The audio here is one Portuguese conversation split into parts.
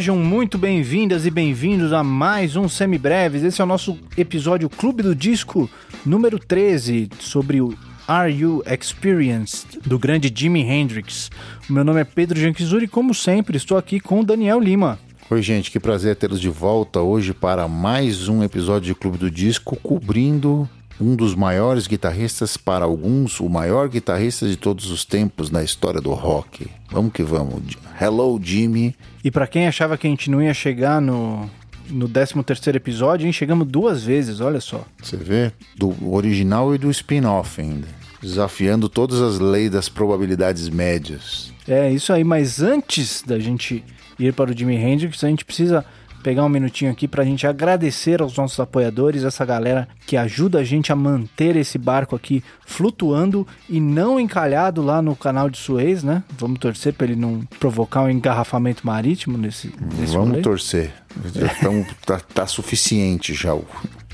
Sejam muito bem-vindas e bem-vindos a mais um Semibreves. Esse é o nosso episódio Clube do Disco número 13 sobre o Are You Experienced do grande Jimi Hendrix. O meu nome é Pedro Janquizuri e como sempre estou aqui com o Daniel Lima. Oi, gente, que prazer tê-los de volta hoje para mais um episódio de Clube do Disco cobrindo um dos maiores guitarristas, para alguns, o maior guitarrista de todos os tempos na história do rock. Vamos que vamos. Hello, Jimmy. E para quem achava que a gente não ia chegar no, no 13 terceiro episódio, hein? chegamos duas vezes, olha só. Você vê? Do original e do spin-off ainda. Desafiando todas as leis das probabilidades médias. É, isso aí, mas antes da gente ir para o Jimi Hendrix, a gente precisa pegar um minutinho aqui para a gente agradecer aos nossos apoiadores, essa galera que ajuda a gente a manter esse barco aqui flutuando e não encalhado lá no canal de Suez, né? Vamos torcer para ele não provocar um engarrafamento marítimo nesse, nesse Vamos rolê. torcer. Então, tá, tá suficiente já o,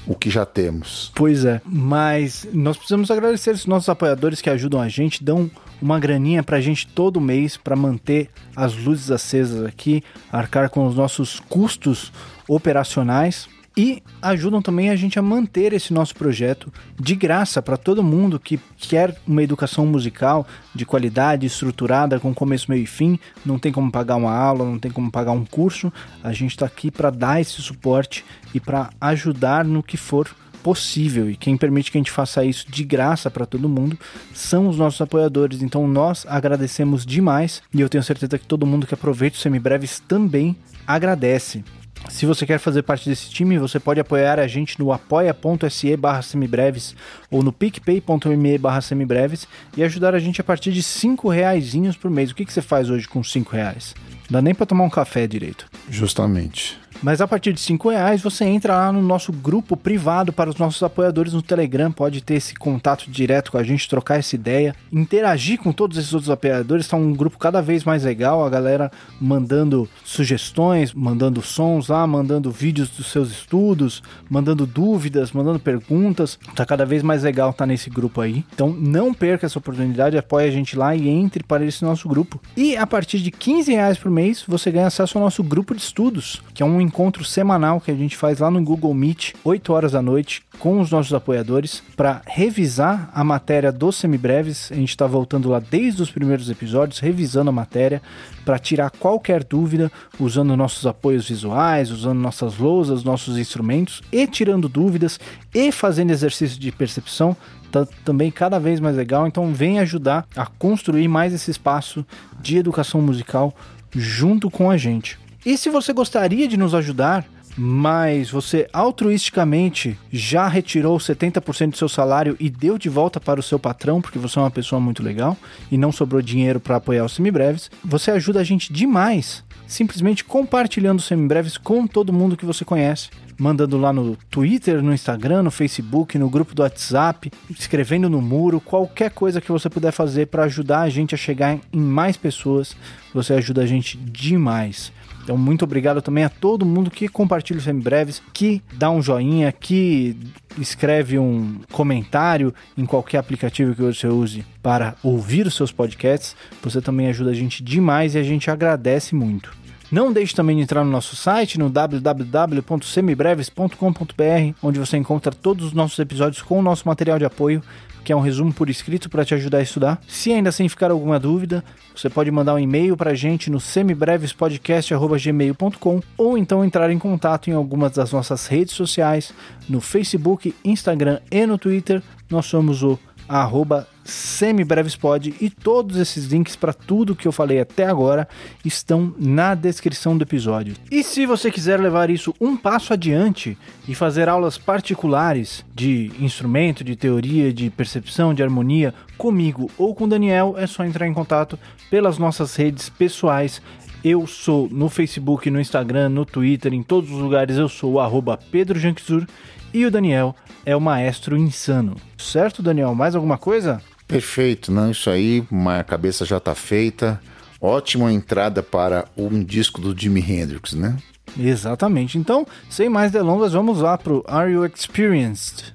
o que já temos. Pois é, mas nós precisamos agradecer os nossos apoiadores que ajudam a gente, dão uma graninha pra gente todo mês para manter as luzes acesas aqui, arcar com os nossos custos operacionais e ajudam também a gente a manter esse nosso projeto de graça para todo mundo que quer uma educação musical de qualidade, estruturada, com começo, meio e fim. Não tem como pagar uma aula, não tem como pagar um curso. A gente está aqui para dar esse suporte e para ajudar no que for possível. E quem permite que a gente faça isso de graça para todo mundo são os nossos apoiadores. Então nós agradecemos demais e eu tenho certeza que todo mundo que aproveita os semibreves também agradece. Se você quer fazer parte desse time, você pode apoiar a gente no apoia.se barra semibreves ou no picpay.me barra semibreves e ajudar a gente a partir de 5 reais por mês. O que, que você faz hoje com 5 reais? Não dá nem para tomar um café direito. Justamente. Mas a partir de 5 reais você entra lá no nosso grupo privado para os nossos apoiadores no Telegram, pode ter esse contato direto com a gente, trocar essa ideia, interagir com todos esses outros apoiadores. Está um grupo cada vez mais legal, a galera mandando sugestões, mandando sons lá, mandando vídeos dos seus estudos, mandando dúvidas, mandando perguntas. Tá cada vez mais legal estar tá nesse grupo aí. Então não perca essa oportunidade, apoie a gente lá e entre para esse nosso grupo. E a partir de 15 reais por mês você ganha acesso ao nosso grupo de estudos, que é um encontro semanal que a gente faz lá no Google Meet, 8 horas da noite, com os nossos apoiadores, para revisar a matéria dos semibreves. A gente está voltando lá desde os primeiros episódios, revisando a matéria, para tirar qualquer dúvida, usando nossos apoios visuais, usando nossas lousas, nossos instrumentos, e tirando dúvidas, e fazendo exercício de percepção tá também cada vez mais legal. Então vem ajudar a construir mais esse espaço de educação musical junto com a gente. E se você gostaria de nos ajudar, mas você altruisticamente já retirou 70% do seu salário e deu de volta para o seu patrão, porque você é uma pessoa muito legal e não sobrou dinheiro para apoiar os semibreves, você ajuda a gente demais simplesmente compartilhando semibreves com todo mundo que você conhece. Mandando lá no Twitter, no Instagram, no Facebook, no grupo do WhatsApp, escrevendo no muro, qualquer coisa que você puder fazer para ajudar a gente a chegar em mais pessoas, você ajuda a gente demais. Então, muito obrigado também a todo mundo que compartilha os semibreves, que dá um joinha, que escreve um comentário em qualquer aplicativo que você use para ouvir os seus podcasts. Você também ajuda a gente demais e a gente agradece muito. Não deixe também de entrar no nosso site no www.semibreves.com.br, onde você encontra todos os nossos episódios com o nosso material de apoio que é um resumo por escrito para te ajudar a estudar. Se ainda assim ficar alguma dúvida, você pode mandar um e-mail para a gente no semibrevespodcast.gmail.com ou então entrar em contato em algumas das nossas redes sociais, no Facebook, Instagram e no Twitter. Nós somos o arroba semibrevespod e todos esses links para tudo que eu falei até agora estão na descrição do episódio. E se você quiser levar isso um passo adiante e fazer aulas particulares de instrumento, de teoria, de percepção, de harmonia comigo ou com Daniel, é só entrar em contato pelas nossas redes pessoais. Eu sou no Facebook, no Instagram, no Twitter, em todos os lugares eu sou o arroba Pedro Janquizur e o Daniel é o maestro insano. Certo, Daniel? Mais alguma coisa? Perfeito, não, isso aí, a cabeça já está feita. Ótima entrada para um disco do Jimi Hendrix, né? Exatamente. Então, sem mais delongas, vamos lá pro Are You Experienced?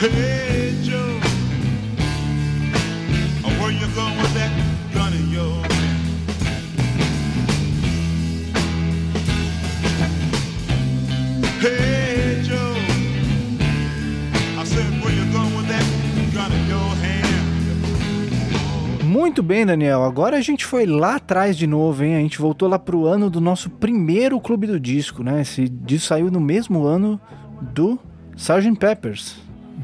Hey Muito bem, Daniel. Agora a gente foi lá atrás de novo, hein? A gente voltou lá pro ano do nosso primeiro clube do disco, né? Esse disco saiu no mesmo ano do Sgt. Peppers.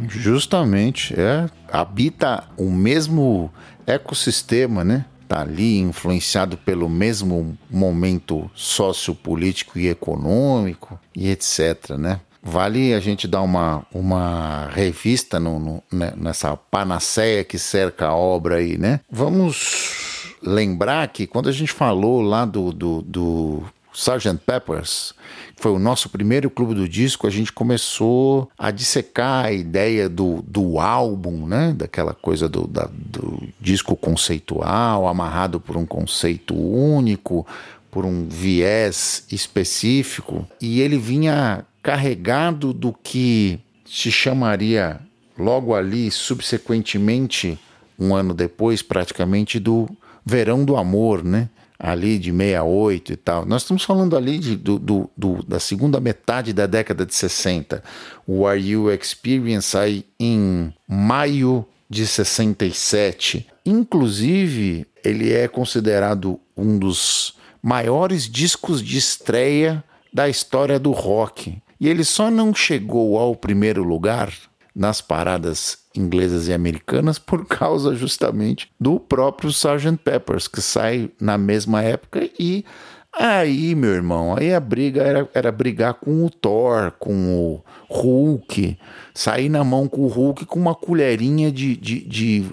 Justamente, é. Habita o mesmo ecossistema, né? Tá ali influenciado pelo mesmo momento sociopolítico e econômico e etc, né? Vale a gente dar uma, uma revista no, no, né, nessa panaceia que cerca a obra aí, né? Vamos lembrar que quando a gente falou lá do, do, do Sgt. Peppers, foi o nosso primeiro clube do disco, a gente começou a dissecar a ideia do, do álbum, né? Daquela coisa do, da, do disco conceitual, amarrado por um conceito único, por um viés específico, e ele vinha carregado do que se chamaria logo ali, subsequentemente, um ano depois, praticamente, do Verão do Amor, né? Ali de 68 e tal. Nós estamos falando ali de, do, do, do, da segunda metade da década de 60. O Are You Experience aí em maio de 67. Inclusive, ele é considerado um dos maiores discos de estreia da história do rock. E ele só não chegou ao primeiro lugar nas paradas inglesas e americanas por causa justamente do próprio Sgt. Peppers, que sai na mesma época e aí, meu irmão, aí a briga era, era brigar com o Thor, com o Hulk, sair na mão com o Hulk com uma colherinha de, de, de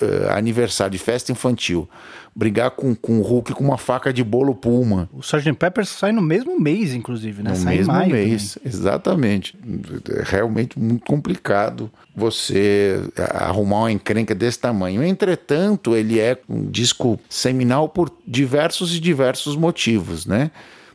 uh, aniversário, de festa infantil brigar com, com o Hulk com uma faca de bolo Puma. O Sgt. Pepper sai no mesmo mês, inclusive, né? No sai mesmo mês, também. exatamente. É realmente muito complicado você arrumar uma encrenca desse tamanho. Entretanto, ele é um disco seminal por diversos e diversos motivos, né?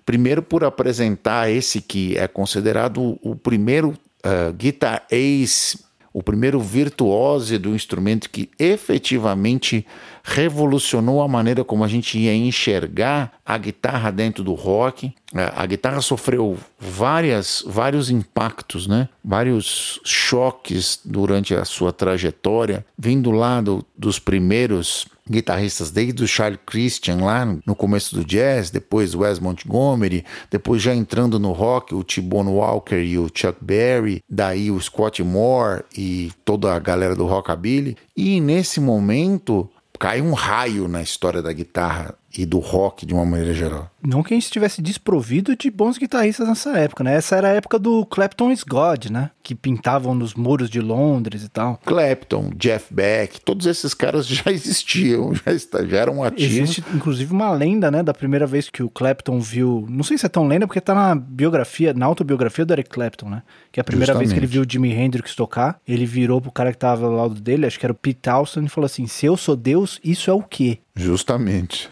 Primeiro, por apresentar esse que é considerado o primeiro uh, guitar ace, o primeiro virtuose do instrumento que efetivamente revolucionou a maneira como a gente ia enxergar a guitarra dentro do rock. É, a guitarra sofreu várias, vários impactos, né? vários choques durante a sua trajetória, vindo lá do, dos primeiros guitarristas, desde o Charlie Christian lá no começo do jazz, depois Wes Montgomery, depois já entrando no rock, o T-Bone Walker e o Chuck Berry, daí o Scott Moore e toda a galera do rockabilly. E nesse momento cai um raio na história da guitarra e do rock de uma maneira geral. Não que a gente estivesse desprovido de bons guitarristas nessa época, né? Essa era a época do Clapton is God, né? Que pintavam nos muros de Londres e tal. Clapton, Jeff Beck, todos esses caras já existiam, já, já eram ativos. Existe, inclusive, uma lenda, né? Da primeira vez que o Clapton viu. Não sei se é tão lenda, porque tá na biografia, na autobiografia do Eric Clapton, né? Que é a primeira Justamente. vez que ele viu o Jimi Hendrix tocar, ele virou pro cara que tava ao lado dele, acho que era o Pete Townsend, e falou assim: Se eu sou Deus, isso é o quê? Justamente.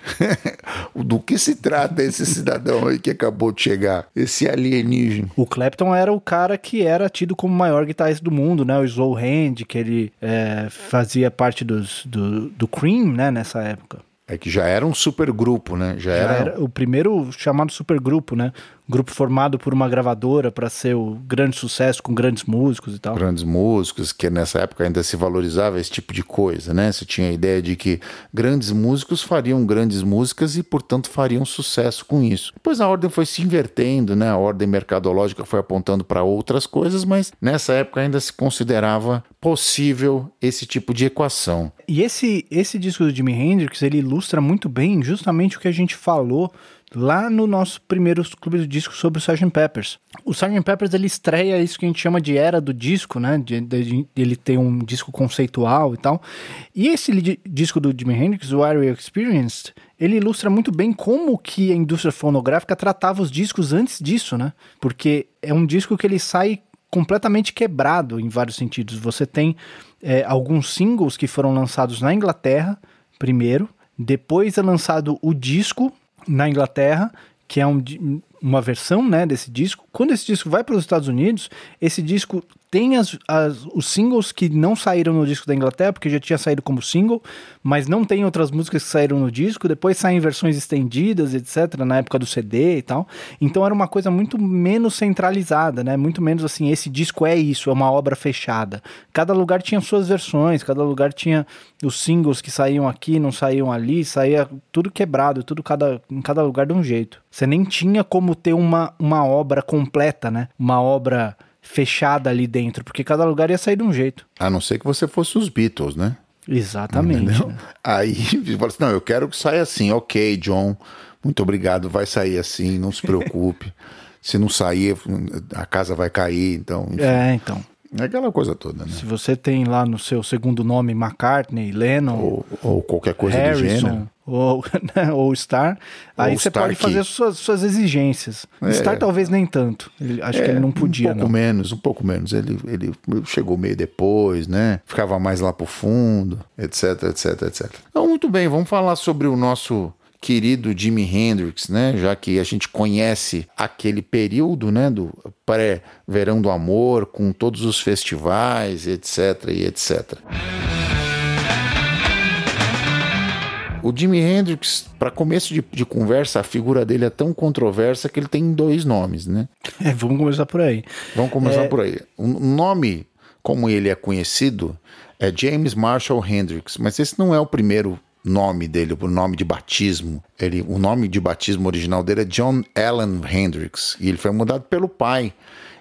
Do que se trata esse cidadão aí que acabou de chegar? Esse alienígena? O Clapton era o cara que era tido como o maior guitarrista do mundo, né? O Slow Hand, que ele é, fazia parte dos, do, do Cream, né? Nessa época. É que já era um supergrupo, né? Já, já era... era... o primeiro chamado supergrupo, né? Grupo formado por uma gravadora para ser o grande sucesso com grandes músicos e tal. Grandes músicos, que nessa época ainda se valorizava esse tipo de coisa, né? Você tinha a ideia de que grandes músicos fariam grandes músicas e, portanto, fariam sucesso com isso. Depois a ordem foi se invertendo, né? A ordem mercadológica foi apontando para outras coisas, mas nessa época ainda se considerava possível esse tipo de equação. E esse, esse disco do Jimi Hendrix, ele ilustra muito bem justamente o que a gente falou lá no nosso primeiro clube do disco sobre o Sgt. Peppers. O Sgt. Peppers ele estreia isso que a gente chama de era do disco, né? De, de, ele tem um disco conceitual e tal. E esse disco do Jimi Hendrix, o Are You Experienced, ele ilustra muito bem como que a indústria fonográfica tratava os discos antes disso, né? Porque é um disco que ele sai completamente quebrado em vários sentidos. Você tem é, alguns singles que foram lançados na Inglaterra primeiro, depois é lançado o disco na Inglaterra, que é um, uma versão né, desse disco. Quando esse disco vai para os Estados Unidos, esse disco tem as, as, os singles que não saíram no disco da Inglaterra, porque já tinha saído como single, mas não tem outras músicas que saíram no disco, depois saem versões estendidas, etc., na época do CD e tal. Então era uma coisa muito menos centralizada, né? Muito menos assim, esse disco é isso, é uma obra fechada. Cada lugar tinha suas versões, cada lugar tinha os singles que saíam aqui, não saíam ali, saía tudo quebrado, tudo cada, em cada lugar de um jeito. Você nem tinha como ter uma, uma obra completa, né? Uma obra fechada ali dentro, porque cada lugar ia sair de um jeito. A não ser que você fosse os Beatles, né? Exatamente. Né? Aí fala assim: não, eu quero que saia assim, ok, John, muito obrigado, vai sair assim, não se preocupe. se não sair, a casa vai cair, então. Enfim. É, então. É aquela coisa toda, né? Se você tem lá no seu segundo nome McCartney, Lennon, ou, ou qualquer coisa Harrison, do gênero, ou, né, ou Star, ou aí você pode fazer suas, suas exigências. É, Star talvez nem tanto. Ele, acho é, que ele não podia, Um pouco não. menos, um pouco menos. Ele, ele chegou meio depois, né? Ficava mais lá pro fundo, etc, etc, etc. Então, muito bem, vamos falar sobre o nosso querido Jimi Hendrix, né? Já que a gente conhece aquele período, né, do pré-verão do amor, com todos os festivais, etc e etc. O Jimi Hendrix, para começo de, de, conversa, a figura dele é tão controversa que ele tem dois nomes, né? É, vamos começar por aí. Vamos começar é... por aí. O nome, como ele é conhecido, é James Marshall Hendrix, mas esse não é o primeiro nome dele, o nome de batismo. Ele, o nome de batismo original dele é John Allen Hendricks e ele foi mudado pelo pai.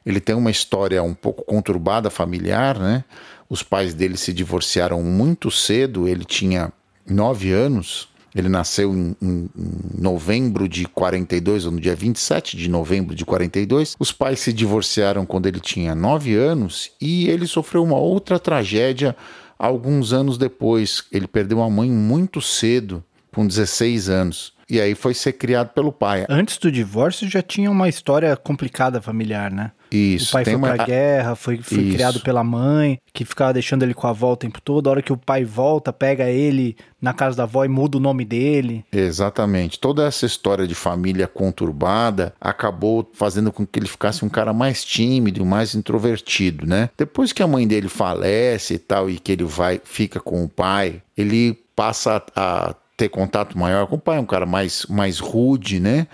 Ele tem uma história um pouco conturbada familiar, né? Os pais dele se divorciaram muito cedo, ele tinha nove anos. Ele nasceu em, em, em, novembro de 42, ou no dia 27 de novembro de 42. Os pais se divorciaram quando ele tinha nove anos e ele sofreu uma outra tragédia Alguns anos depois, ele perdeu a mãe muito cedo, com 16 anos. E aí foi ser criado pelo pai. Antes do divórcio já tinha uma história complicada familiar, né? Isso. O pai foi uma... pra guerra, foi, foi criado pela mãe, que ficava deixando ele com a avó o tempo todo. A hora que o pai volta, pega ele na casa da avó e muda o nome dele. Exatamente. Toda essa história de família conturbada acabou fazendo com que ele ficasse um cara mais tímido, mais introvertido, né? Depois que a mãe dele falece e tal, e que ele vai, fica com o pai, ele passa a ter contato maior com o pai, um cara mais, mais rude, né?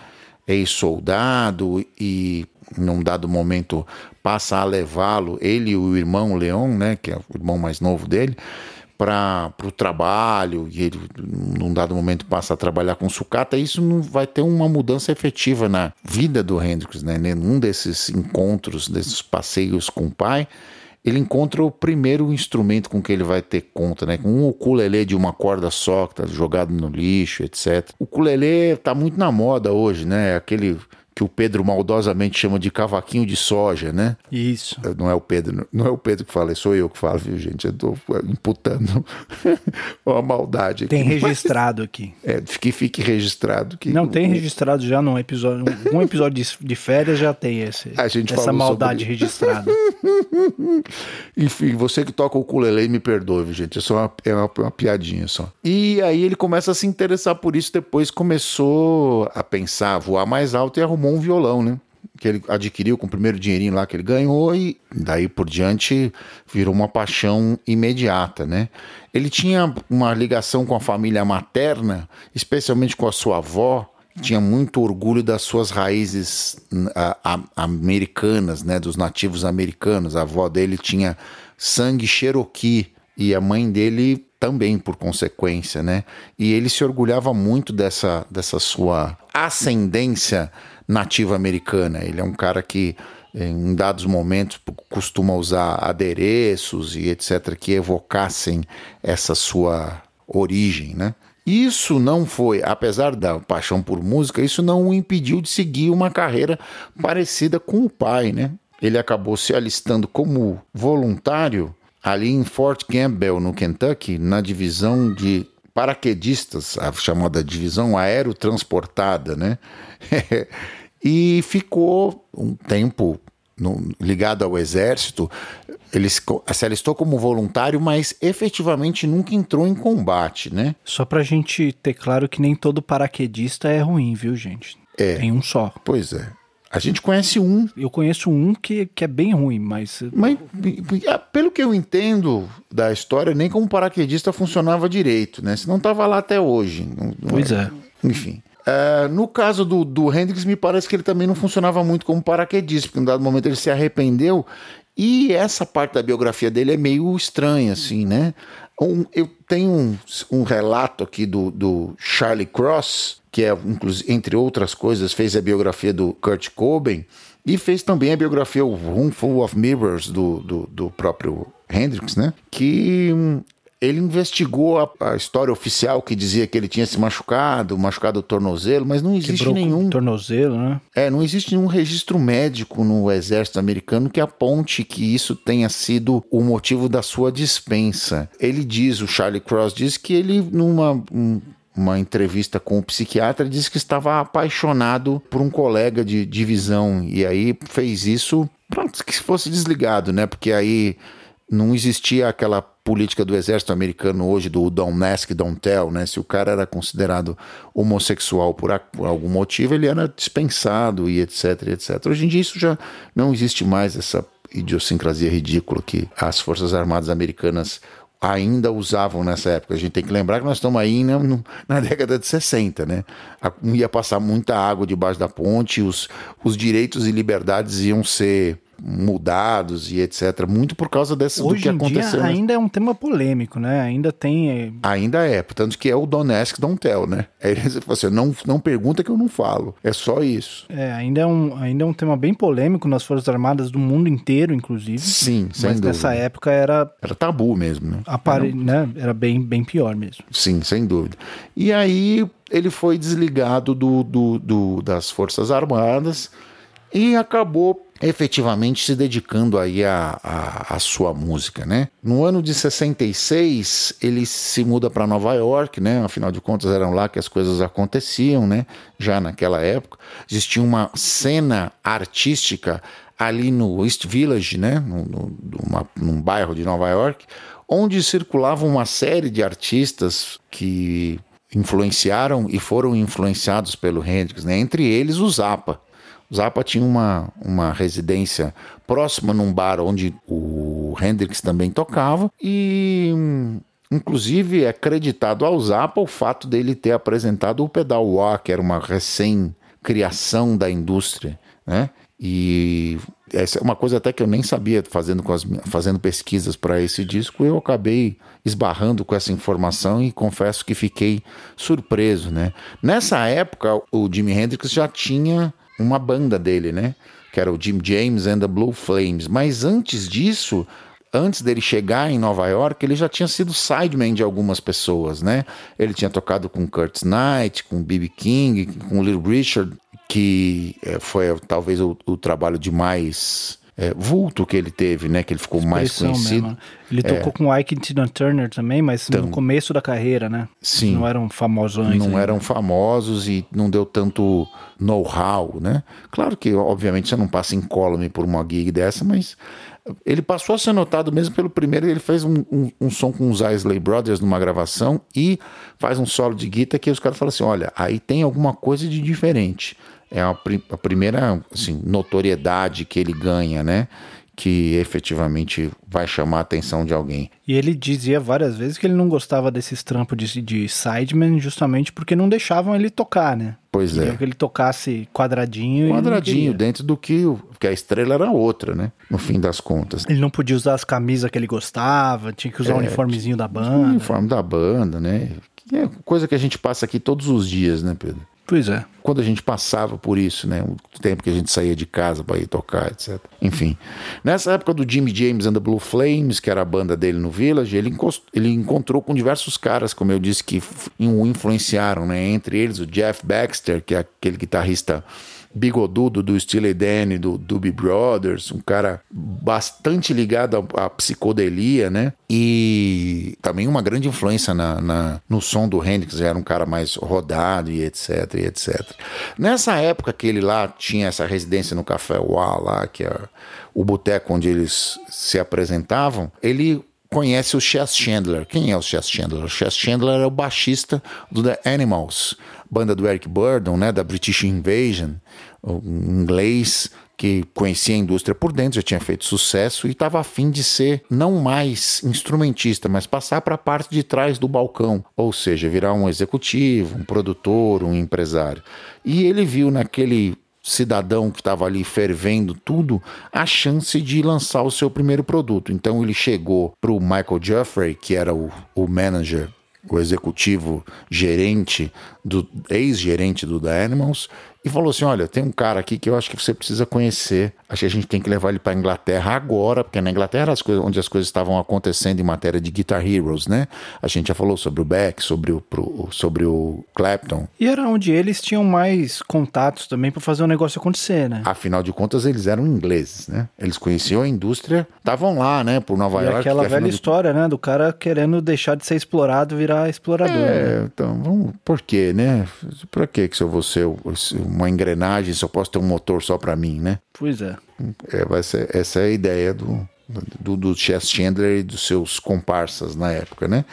Ex-soldado e num dado momento passa a levá-lo, ele e o irmão Leon, né, que é o irmão mais novo dele, para o trabalho, e ele, num dado momento, passa a trabalhar com sucata, isso não vai ter uma mudança efetiva na vida do Hendrix, né? Nenhum desses encontros, desses passeios com o pai, ele encontra o primeiro instrumento com que ele vai ter conta, né? Com um ukulele de uma corda só, que tá jogado no lixo, etc. O ukulele tá muito na moda hoje, né? Aquele que o Pedro maldosamente chama de cavaquinho de soja, né? Isso. Não é o Pedro, não é o Pedro que fala, sou eu que falo, viu, gente? Eu tô imputando uma maldade aqui. Tem registrado aqui. É, que fique registrado que Não tem registrado já num episódio, um episódio de, de férias já tem esse A gente essa maldade sobre... registrada. Enfim, você que toca o ukulele me perdoe, viu, gente? É só uma, é uma, uma piadinha só. E aí ele começa a se interessar por isso, depois começou a pensar, voar mais alto e arrumar arrumou um violão, né? Que ele adquiriu com o primeiro dinheirinho lá que ele ganhou e daí por diante virou uma paixão imediata, né? Ele tinha uma ligação com a família materna, especialmente com a sua avó, tinha muito orgulho das suas raízes a, a, americanas, né, dos nativos americanos. A avó dele tinha sangue cherokee e a mãe dele também por consequência, né? E ele se orgulhava muito dessa, dessa sua ascendência nativa americana. Ele é um cara que em dados momentos costuma usar adereços e etc que evocassem essa sua origem, né? Isso não foi, apesar da paixão por música, isso não o impediu de seguir uma carreira parecida com o pai, né? Ele acabou se alistando como voluntário ali em Fort Campbell, no Kentucky, na divisão de paraquedistas, a chamada divisão aerotransportada, né? e ficou um tempo no, ligado ao exército. Ele se alistou como voluntário, mas efetivamente nunca entrou em combate, né? Só pra gente ter claro que nem todo paraquedista é ruim, viu, gente? É. Tem um só. Pois é. A gente conhece um. Eu conheço um que, que é bem ruim, mas. Mas, pelo que eu entendo da história, nem como paraquedista funcionava direito, né? Se não estava lá até hoje. Pois é. Enfim. É, no caso do, do Hendrix, me parece que ele também não funcionava muito como paraquedista, porque em um dado momento ele se arrependeu. E essa parte da biografia dele é meio estranha, assim, né? Um, eu tenho um, um relato aqui do, do Charlie Cross, que é, entre outras coisas, fez a biografia do Kurt Cobain e fez também a biografia o Room Full of Mirrors do, do, do próprio Hendrix, né? Que hum, ele investigou a, a, história oficial que dizia que ele tinha se machucado, machucado o tornozelo, mas não existe Quebrou nenhum. tornozelo, né? É, não existe nenhum registro médico no exército americano que aponte que isso tenha sido o motivo da sua dispensa. Ele diz, o Charlie Cross diz que ele, numa. Um, uma entrevista com o psiquiatra, disse que estava apaixonado por um colega de divisão e aí fez isso, pronto, que fosse desligado, né? Porque aí não existia aquela política do exército americano hoje do don't ask, don't tell, né? Se o cara era considerado homossexual por, por, algum motivo, ele era dispensado e etc, etc. Hoje em dia isso já não existe mais essa idiosincrasia ridícula que as forças armadas americanas ainda usavam nessa época. A gente tem que lembrar que nós estamos aí na, na década de 60, né? Ia passar muita água debaixo da ponte, os, os direitos e liberdades iam ser mudados e etc. Muito por causa desse, Hoje do que aconteceu. Dia ainda é um tema polêmico, né? Ainda tem. É, ainda é, portanto que é o Don't Ask, Don't Tell, né? É você não, não pergunta que eu não falo. É só isso. É, ainda é, um, ainda é um tema bem polêmico nas Forças Armadas do mundo inteiro, inclusive. Sim, sem Mas dúvida. nessa época era. Era tabu mesmo, né? Apare... Era, né? era bem, bem pior mesmo. Sim, sem dúvida. E aí ele foi desligado do, do, do das Forças Armadas e acabou efetivamente se dedicando aí a, a, sua música, né? No ano de 66, ele se muda para Nova York, né? Afinal de contas, eram lá que as coisas aconteciam, né? Já naquela época. Existia uma cena artística ali no East Village, né? No, no, num bairro de Nova York, onde circulava uma série de artistas que influenciaram e foram influenciados pelo Hendrix, né? Entre eles o Zappa. Zappa tinha uma, uma residência próxima num bar onde o Hendrix também tocava e inclusive é creditado ao Zappa o fato dele ter apresentado o pedal wah, que era uma recém-criação da indústria, né? E essa é uma coisa até que eu nem sabia fazendo, as, fazendo pesquisas para esse disco, eu acabei esbarrando com essa informação e confesso que fiquei surpreso, né? Nessa época, o Jimi Hendrix já tinha uma banda dele, né? Que era o Jim James and the Blue Flames. Mas antes disso, antes dele chegar em Nova York, ele já tinha sido sideman de algumas pessoas, né? Ele tinha tocado com Kurt Knight, com B.B. King, com Little Richard, que é, foi talvez o, o trabalho de mais é, vulto que ele teve, né? Que ele ficou mais conhecido. Mesmo. Ele é. tocou com Ike Tina Turner também, mas então, no começo da carreira, né? Sim. Não eram famosões. Não eram famosos e não deu tanto know-how, né? Claro que, obviamente, você não passa incólume por uma gig dessa, mas ele passou a ser notado mesmo pelo primeiro. Ele fez um, um, um, som com os Isley Brothers numa gravação e faz um solo de guitarra que os caras falam assim: olha, aí tem alguma coisa de diferente é a, a primeira assim, notoriedade que ele ganha, né? que efetivamente vai chamar a atenção de alguém. E ele dizia várias vezes que ele não gostava desses trampos de, de sideman justamente porque não deixavam ele tocar, né? Pois é. que ele tocasse quadradinho. Quadradinho, dentro do que, que a estrela era outra, né? No fim das contas. Ele não podia usar as camisas que ele gostava, tinha que usar é, o uniformezinho da banda. O uniforme da banda, né? Que é coisa que a gente passa aqui todos os dias, né, Pedro? Pois é. Quando a gente passava por isso, né? O tempo que a gente saía de casa para ir tocar, etc. Enfim. Nessa época do Jimmy James and the Blue Flames, que era a banda dele no Village, ele, ele encontrou com diversos caras, como eu disse, que o influenciaram, né? Entre eles o Jeff Baxter, que é aquele guitarrista bigodudo do Steely Dan, do Doobie Brothers, um cara bastante ligado à, psicodelia, né? E também uma grande influência na, na, no som do Hendrix, era um cara mais rodado e etc, e etc. Nessa época que ele lá tinha essa residência no Café Uá, lá, que é o boteco onde eles se apresentavam, ele conhece o Chess Chandler. Quem é o Chess Chandler? O Chess Chandler é o baixista do The Animals, banda do Eric Burdon, né, da British Invasion, um inglês que conhecia a indústria por dentro, já tinha feito sucesso e estava afim de ser não mais instrumentista, mas passar para a parte de trás do balcão, ou seja, virar um executivo, um produtor, um empresário. E ele viu naquele cidadão que estava ali fervendo tudo a chance de lançar o seu primeiro produto. Então ele chegou para o Michael Jeffrey, que era o, o manager o executivo gerente do ex-gerente do The Animals e falou assim: Olha, tem um cara aqui que eu acho que você precisa conhecer. Acho que a gente tem que levar ele para Inglaterra agora, porque na Inglaterra as coisas, onde as coisas estavam acontecendo em matéria de Guitar Heroes, né? A gente já falou sobre o Beck, sobre o, pro, sobre o Clapton. E era onde eles tinham mais contatos também para fazer o negócio acontecer, né? Afinal de contas, eles eram ingleses, né? Eles conheciam a indústria, estavam lá, né, por Nova e York. Aquela velha de... história, né, do cara querendo deixar de ser explorado virar explorador. É, né? então, vamos, por quê, né? Por que que se eu vou ser uma engrenagem, se eu posso ter um motor só para mim, né? Pois é. é vai ser, essa é a ideia do, do, do Chess Chandler e dos seus comparsas na época, né?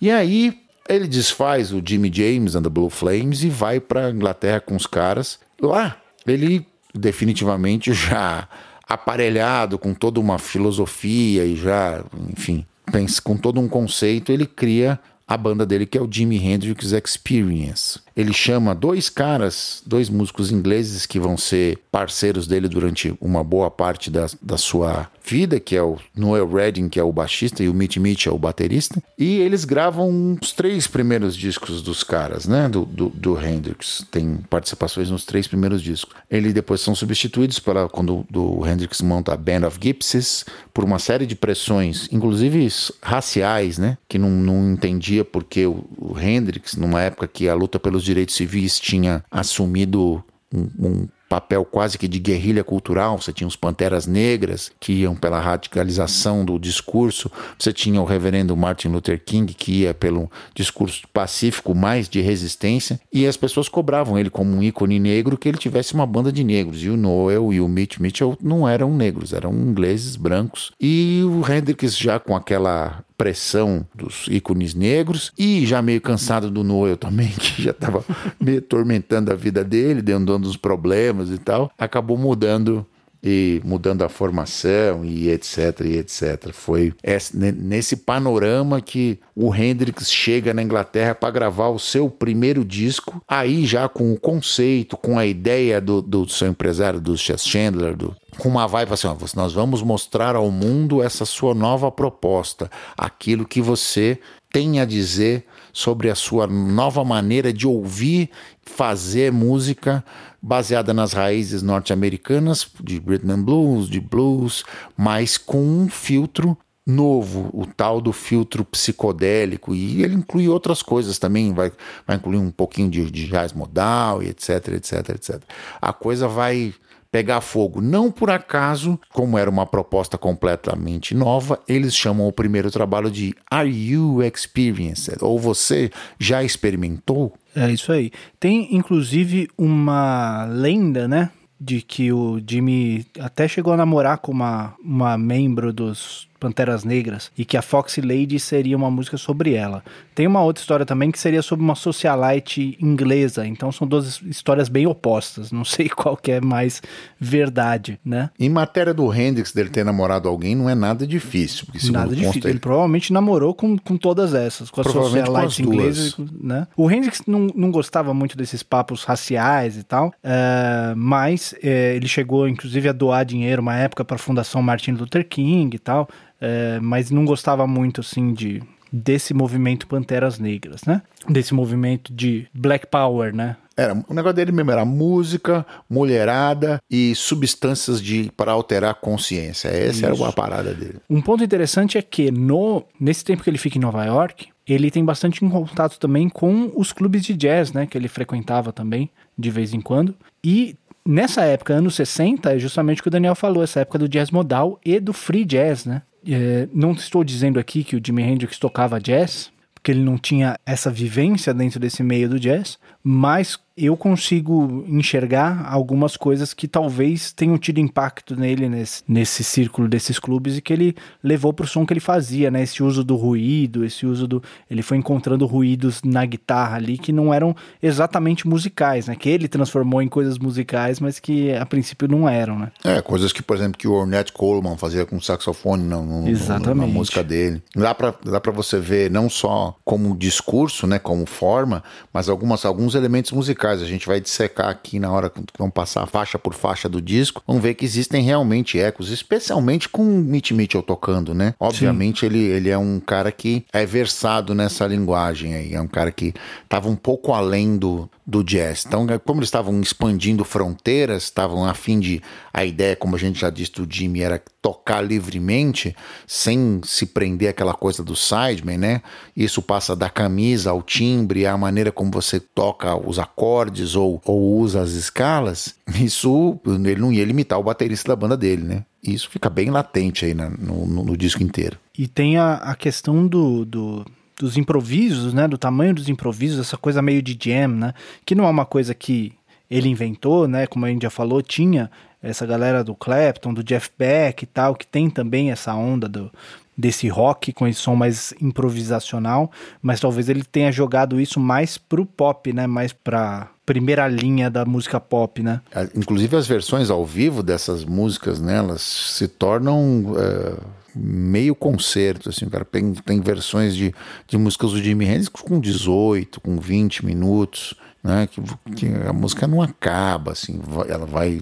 E aí ele desfaz o Jimmy James and the Blue Flames e vai para Inglaterra com os caras. Lá ele definitivamente já aparelhado com toda uma filosofia e já, enfim, pensa com todo um conceito, ele cria a banda dele, que é o Jimi Hendrix Experience. Ele chama dois caras, dois músicos ingleses que vão ser parceiros dele durante uma boa parte da, da sua vida, que é o Noel Redding, que é o baixista, e o Mitch Mitchell, o baterista. E eles gravam os três primeiros discos dos caras, né? Do, do, do Hendrix. Tem participações nos três primeiros discos. Eles depois são substituídos pela, quando o Hendrix monta a Band of Gypsies, por uma série de pressões, inclusive raciais, né? Que não, não entendia porque o, o Hendrix, numa época que a luta pelos direitos civis tinha assumido um, um papel quase que de guerrilha cultural. Você tinha os Panteras Negras, que iam pela radicalização do discurso. Você tinha o reverendo Martin Luther King, que ia pelo discurso pacífico, mais de resistência. E as pessoas cobravam ele como um ícone negro que ele tivesse uma banda de negros. E o Noel e o Mitch Mitchell não eram negros, eram ingleses brancos. E o Hendrix já com aquela pressão dos ícones negros e já meio cansado do Noel também, que já estava meio atormentando a vida dele, dando uns problemas e tal, acabou mudando e mudando a formação e etc e etc. Foi nesse panorama que o Hendrix chega na Inglaterra para gravar o seu primeiro disco, aí já com o conceito, com a ideia do, do seu empresário, do Chess Chandler, do, com uma vibe assim, ó, nós vamos mostrar ao mundo essa sua nova proposta, aquilo que você tem a dizer sobre a sua nova maneira de ouvir, fazer música baseada nas raízes norte-americanas de rhythm blues, de blues, mas com um filtro novo, o tal do filtro psicodélico, e ele inclui outras coisas também, vai, vai incluir um pouquinho de, de jazz modal e etc, etc, etc. A coisa vai pegar fogo. Não por acaso, como era uma proposta completamente nova, eles chamam o primeiro trabalho de Are You Experienced? Ou você já experimentou? É isso aí. Tem inclusive uma lenda, né? De que o Jimmy até chegou a namorar com uma, uma membro dos Panteras Negras e que a Foxy Lady seria uma música sobre ela. Tem uma outra história também que seria sobre uma socialite inglesa, então são duas histórias bem opostas, não sei qual que é mais verdade, né? Em matéria do Hendrix dele ter namorado alguém não é nada difícil, porque nada difícil, ele... ele... provavelmente namorou com, com todas essas, com as socialites inglesas, né? O Hendrix não, não gostava muito desses papos raciais e tal, é, mas é, ele chegou inclusive a doar dinheiro uma época para a Fundação Martin Luther King e tal, é, mas não gostava muito assim de desse movimento Panteras Negras, né? Desse movimento de Black Power, né? Era, o negócio dele mesmo era música, mulherada e substâncias de para alterar a consciência. Essa Isso. era a parada dele. Um ponto interessante é que no nesse tempo que ele fica em Nova York, ele tem bastante contato também com os clubes de jazz, né, que ele frequentava também de vez em quando. E nessa época, anos 60, é justamente o que o Daniel falou, essa época do jazz modal e do free jazz, né? É, não estou dizendo aqui que o Jimi Hendrix tocava jazz, porque ele não tinha essa vivência dentro desse meio do jazz, mas eu consigo enxergar algumas coisas que talvez tenham tido impacto nele nesse, nesse círculo desses clubes e que ele levou para o som que ele fazia, né? Esse uso do ruído, esse uso do. Ele foi encontrando ruídos na guitarra ali que não eram exatamente musicais, né? Que ele transformou em coisas musicais, mas que a princípio não eram, né? É, coisas que, por exemplo, que o Ornette Coleman fazia com saxofone no, no, na música dele. Dá para dá pra você ver não só como discurso, né? Como forma, mas algumas, alguns elementos musicais musicais. A gente vai dissecar aqui na hora que vamos passar faixa por faixa do disco. Vamos ver que existem realmente ecos, especialmente com o Mitch Mitchell tocando, né? Obviamente ele, ele é um cara que é versado nessa linguagem aí. É um cara que estava um pouco além do, do jazz. Então, é, como eles estavam expandindo fronteiras, estavam a fim de. A ideia, como a gente já disse do Jimmy, era tocar livremente, sem se prender aquela coisa do sideman, né? Isso passa da camisa ao timbre, à maneira como você toca os acordes ou, ou usa as escalas. Isso ele não ia limitar o baterista da banda dele, né? Isso fica bem latente aí no, no, no disco inteiro. E tem a, a questão do, do dos improvisos, né, do tamanho dos improvisos, essa coisa meio de jam, né, que não é uma coisa que ele inventou, né, como a gente já falou, tinha essa galera do Clapton, do Jeff Beck e tal, que tem também essa onda do, desse rock com esse som mais improvisacional, mas talvez ele tenha jogado isso mais pro pop, né, mais pra primeira linha da música pop, né? Inclusive as versões ao vivo dessas músicas, né, elas se tornam... Uh meio concerto, assim, o cara tem, tem versões de, de músicas do Jimi Hendrix com 18, com 20 minutos, né, que, que a música não acaba, assim, ela vai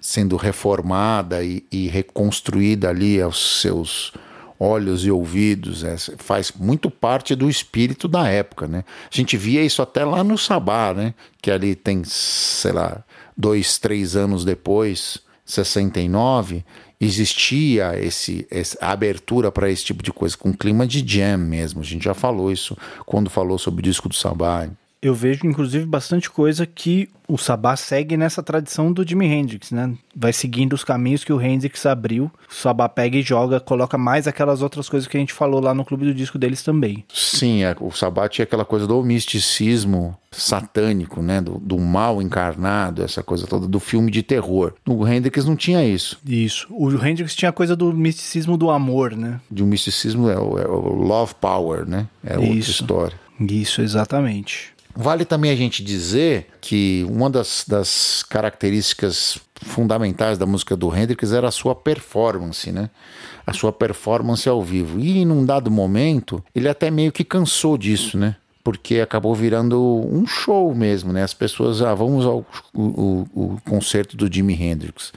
sendo reformada e, e reconstruída ali aos seus olhos e ouvidos, é, faz muito parte do espírito da época, né? A gente via isso até lá no Sabá, né? Que ali tem, sei lá, dois, três anos depois, 69, existia esse, essa abertura para esse tipo de coisa, com clima de jam mesmo. A gente já falou isso quando falou sobre o disco do Sabá. Eu vejo, inclusive, bastante coisa que o Sabá segue nessa tradição do Jimi Hendrix, né? Vai seguindo os caminhos que o Hendrix abriu. O Sabá pega e joga, coloca mais aquelas outras coisas que a gente falou lá no clube do disco deles também. Sim, é, o Sabá tinha aquela coisa do misticismo satânico, né? Do, do, mal encarnado, essa coisa toda do filme de terror. O Hendrix não tinha isso. Isso. O Hendrix tinha a coisa do misticismo do amor, né? De um misticismo é o, é o love power, né? É outra história. Isso, exatamente. Vale também a gente dizer que uma das, das características fundamentais da música do Hendrix era a sua performance, né? A sua performance ao vivo. E num dado momento, ele até meio que cansou disso, né? Porque acabou virando um show mesmo, né? As pessoas, ah, vamos ao o, o, o concerto do Jimi Hendrix.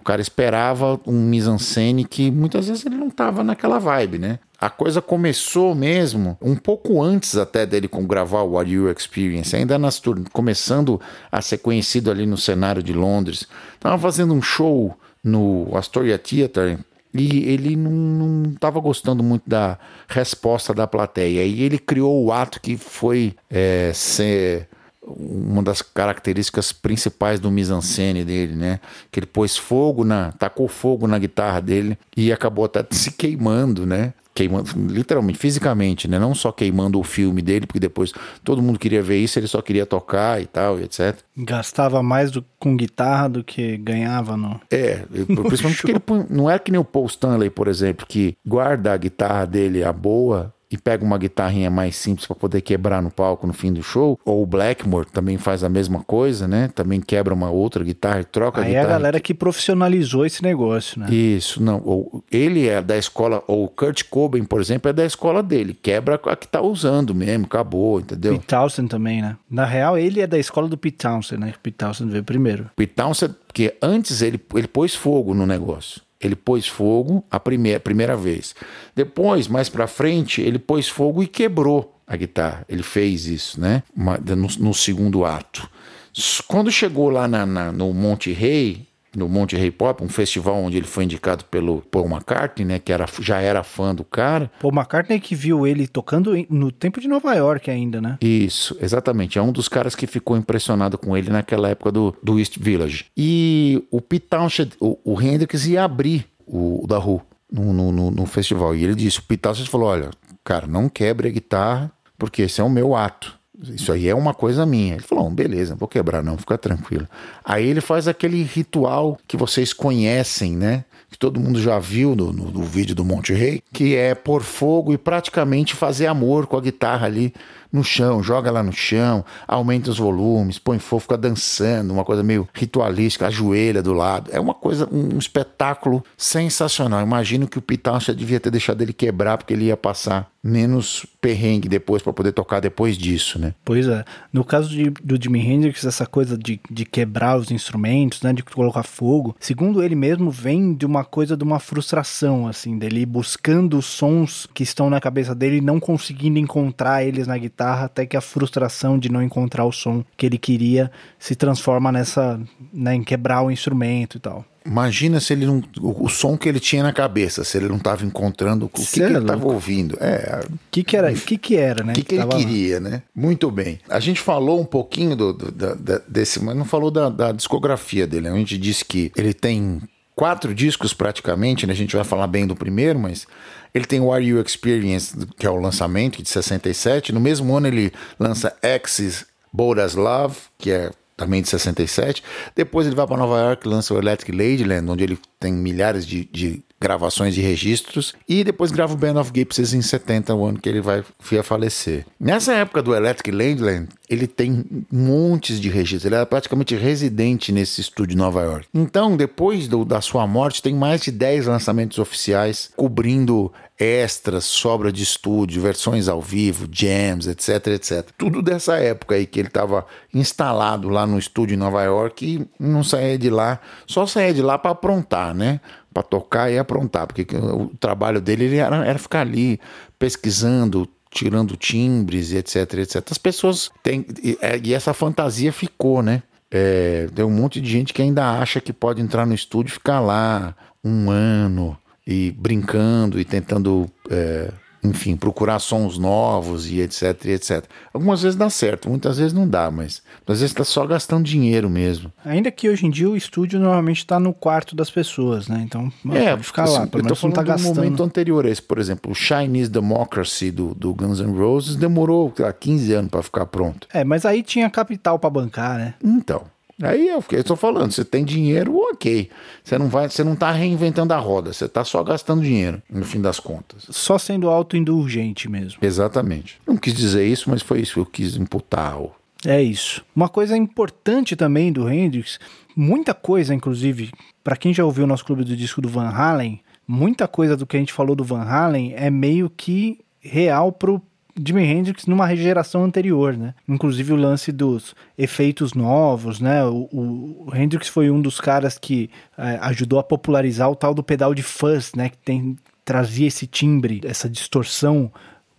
O cara esperava um mise-en-scène que muitas vezes ele não estava naquela vibe, né? A coisa começou mesmo um pouco antes até dele gravar o What You Experience, ainda nas começando a ser conhecido ali no cenário de Londres. Tava fazendo um show no Astoria Theatre e ele não estava gostando muito da resposta da plateia. E ele criou o ato que foi é, ser uma das características principais do mise-en-scène dele, né? Que ele pôs fogo na, tacou fogo na guitarra dele e acabou até se queimando, né? Queimando, literalmente, fisicamente, né? Não só queimando o filme dele, porque depois todo mundo queria ver isso, ele só queria tocar e tal, e etc. Gastava mais do, com guitarra do que ganhava no. É, principalmente porque ele não é que nem o Paul Stanley, por exemplo, que guarda a guitarra dele a boa e pega uma guitarrinha mais simples para poder quebrar no palco no fim do show. Ou o Blackmore também faz a mesma coisa, né? Também quebra uma outra guitarra e troca Aí a guitarra. Aí a galera que profissionalizou esse negócio, né? Isso, não. Ou ele é da escola, ou o Kurt Cobain, por exemplo, é da escola dele. Quebra a que tá usando mesmo, acabou, entendeu? Pete Townsend também, né? Na real, ele é da escola do Pete Townsend, né? Pete Townsend veio primeiro. Pete Townsend, porque antes ele, ele pôs fogo no negócio. Ele pôs fogo a primeira, primeira vez. Depois, mais para frente, ele pôs fogo e quebrou a guitarra. Ele fez isso, né? No, no segundo ato. Quando chegou lá na, na, no Monte Rei, no Monte Rei Pop, um festival onde ele foi indicado pelo Paul McCartney, né, que era, já era fã do cara. Paul McCartney que viu ele tocando no tempo de Nova York ainda, né? Isso, exatamente. É um dos caras que ficou impressionado com ele naquela época do, do East Village. E o Pete Townshend, o, o Hendrix ia abrir o, o da Who no, no, no, no, festival. E ele disse, o Pete Townshend falou, olha, cara, não quebre a guitarra, porque esse é o meu ato Isso aí é uma coisa minha. Ele falou: beleza, vou quebrar, não, fica tranquilo. Aí ele faz aquele ritual que vocês conhecem, né? que todo mundo já viu no, no, no, vídeo do Monte Rei, que é pôr fogo e praticamente fazer amor com a guitarra ali no chão, joga lá no chão, aumenta os volumes, põe fogo, fica dançando, uma coisa meio ritualística, ajoelha do lado. É uma coisa, um espetáculo sensacional. Imagino que o Pitácia devia ter deixado ele quebrar, porque ele ia passar menos perrengue depois para poder tocar depois disso, né? Pois é. No caso de, do Jimi Hendrix, essa coisa de, de quebrar os instrumentos, né, de colocar fogo, segundo ele mesmo, vem de uma coisa de uma frustração, assim, dele buscando os sons que estão na cabeça dele e não conseguindo encontrar eles na guitarra guitarra até que a frustração de não encontrar o som que ele queria se transforma nessa, né, em quebrar o instrumento e tal. Imagina se ele não. O, o, som que ele tinha na cabeça, se ele não estava encontrando o que, que, ele estava ouvindo. É. O que, que era? O que, que era, né? O que, que, ele queria, lá. né? Muito bem. A gente falou um pouquinho do, do da, desse, mas não falou da, da discografia dele. A gente disse que ele tem quatro discos praticamente, né? A gente vai falar bem do primeiro, mas ele tem o Are You Experience, que é o lançamento de 67. No mesmo ano ele lança Axis Bold Love, que é também de 67. Depois ele vai para Nova York, lança o Electric Ladyland, onde ele tem milhares de, de gravações e registros. E depois grava o Band of Gypsies em 70, o ano que ele vai vir a falecer. Nessa época do Electric Ladyland, ele tem montes de registros. Ele era praticamente residente nesse estúdio em Nova York. Então, depois do, da sua morte, tem mais de 10 lançamentos oficiais cobrindo extras, sobra de estúdio, versões ao vivo, jams, etc, etc. Tudo dessa época aí que ele estava instalado lá no estúdio em Nova York e não saía de lá, só saía de lá para aprontar, né? Para tocar e aprontar, porque o trabalho dele era, era ficar ali pesquisando, tirando timbres, etc, etc. As pessoas têm. E, é, e essa fantasia ficou, né? É, tem um monte de gente que ainda acha que pode entrar no estúdio e ficar lá um ano e brincando e tentando é, enfim, procurar sons novos e etc, e etc. Algumas vezes dá certo, muitas vezes não dá, mas às vezes está só gastando dinheiro mesmo. Ainda que hoje em dia o estúdio normalmente está no quarto das pessoas, né? Então, é, ficar assim, lá, pelo menos não tá gastando. momento anterior a esse, por exemplo, o Chinese Democracy do, do Guns N' Roses demorou lá, 15 anos para ficar pronto. É, mas aí tinha capital para bancar, né? Então, Aí eu estou falando, você tem dinheiro, ok. Você não vai, você não está reinventando a roda, você está só gastando dinheiro, no fim das contas. Só sendo autoindulgente mesmo. Exatamente. Não quis dizer isso, mas foi isso que eu quis imputar. É isso. Uma coisa importante também do Hendrix, muita coisa, inclusive, para quem já ouviu o nosso clube do disco do Van Halen, muita coisa do que a gente falou do Van Halen é meio que real pro Jimi Hendrix numa geração anterior, né? Inclusive o lance dos efeitos novos, né? O, o Hendrix foi um dos caras que é, ajudou a popularizar o tal do pedal de fuzz, né? Que tem, trazia esse timbre, essa distorção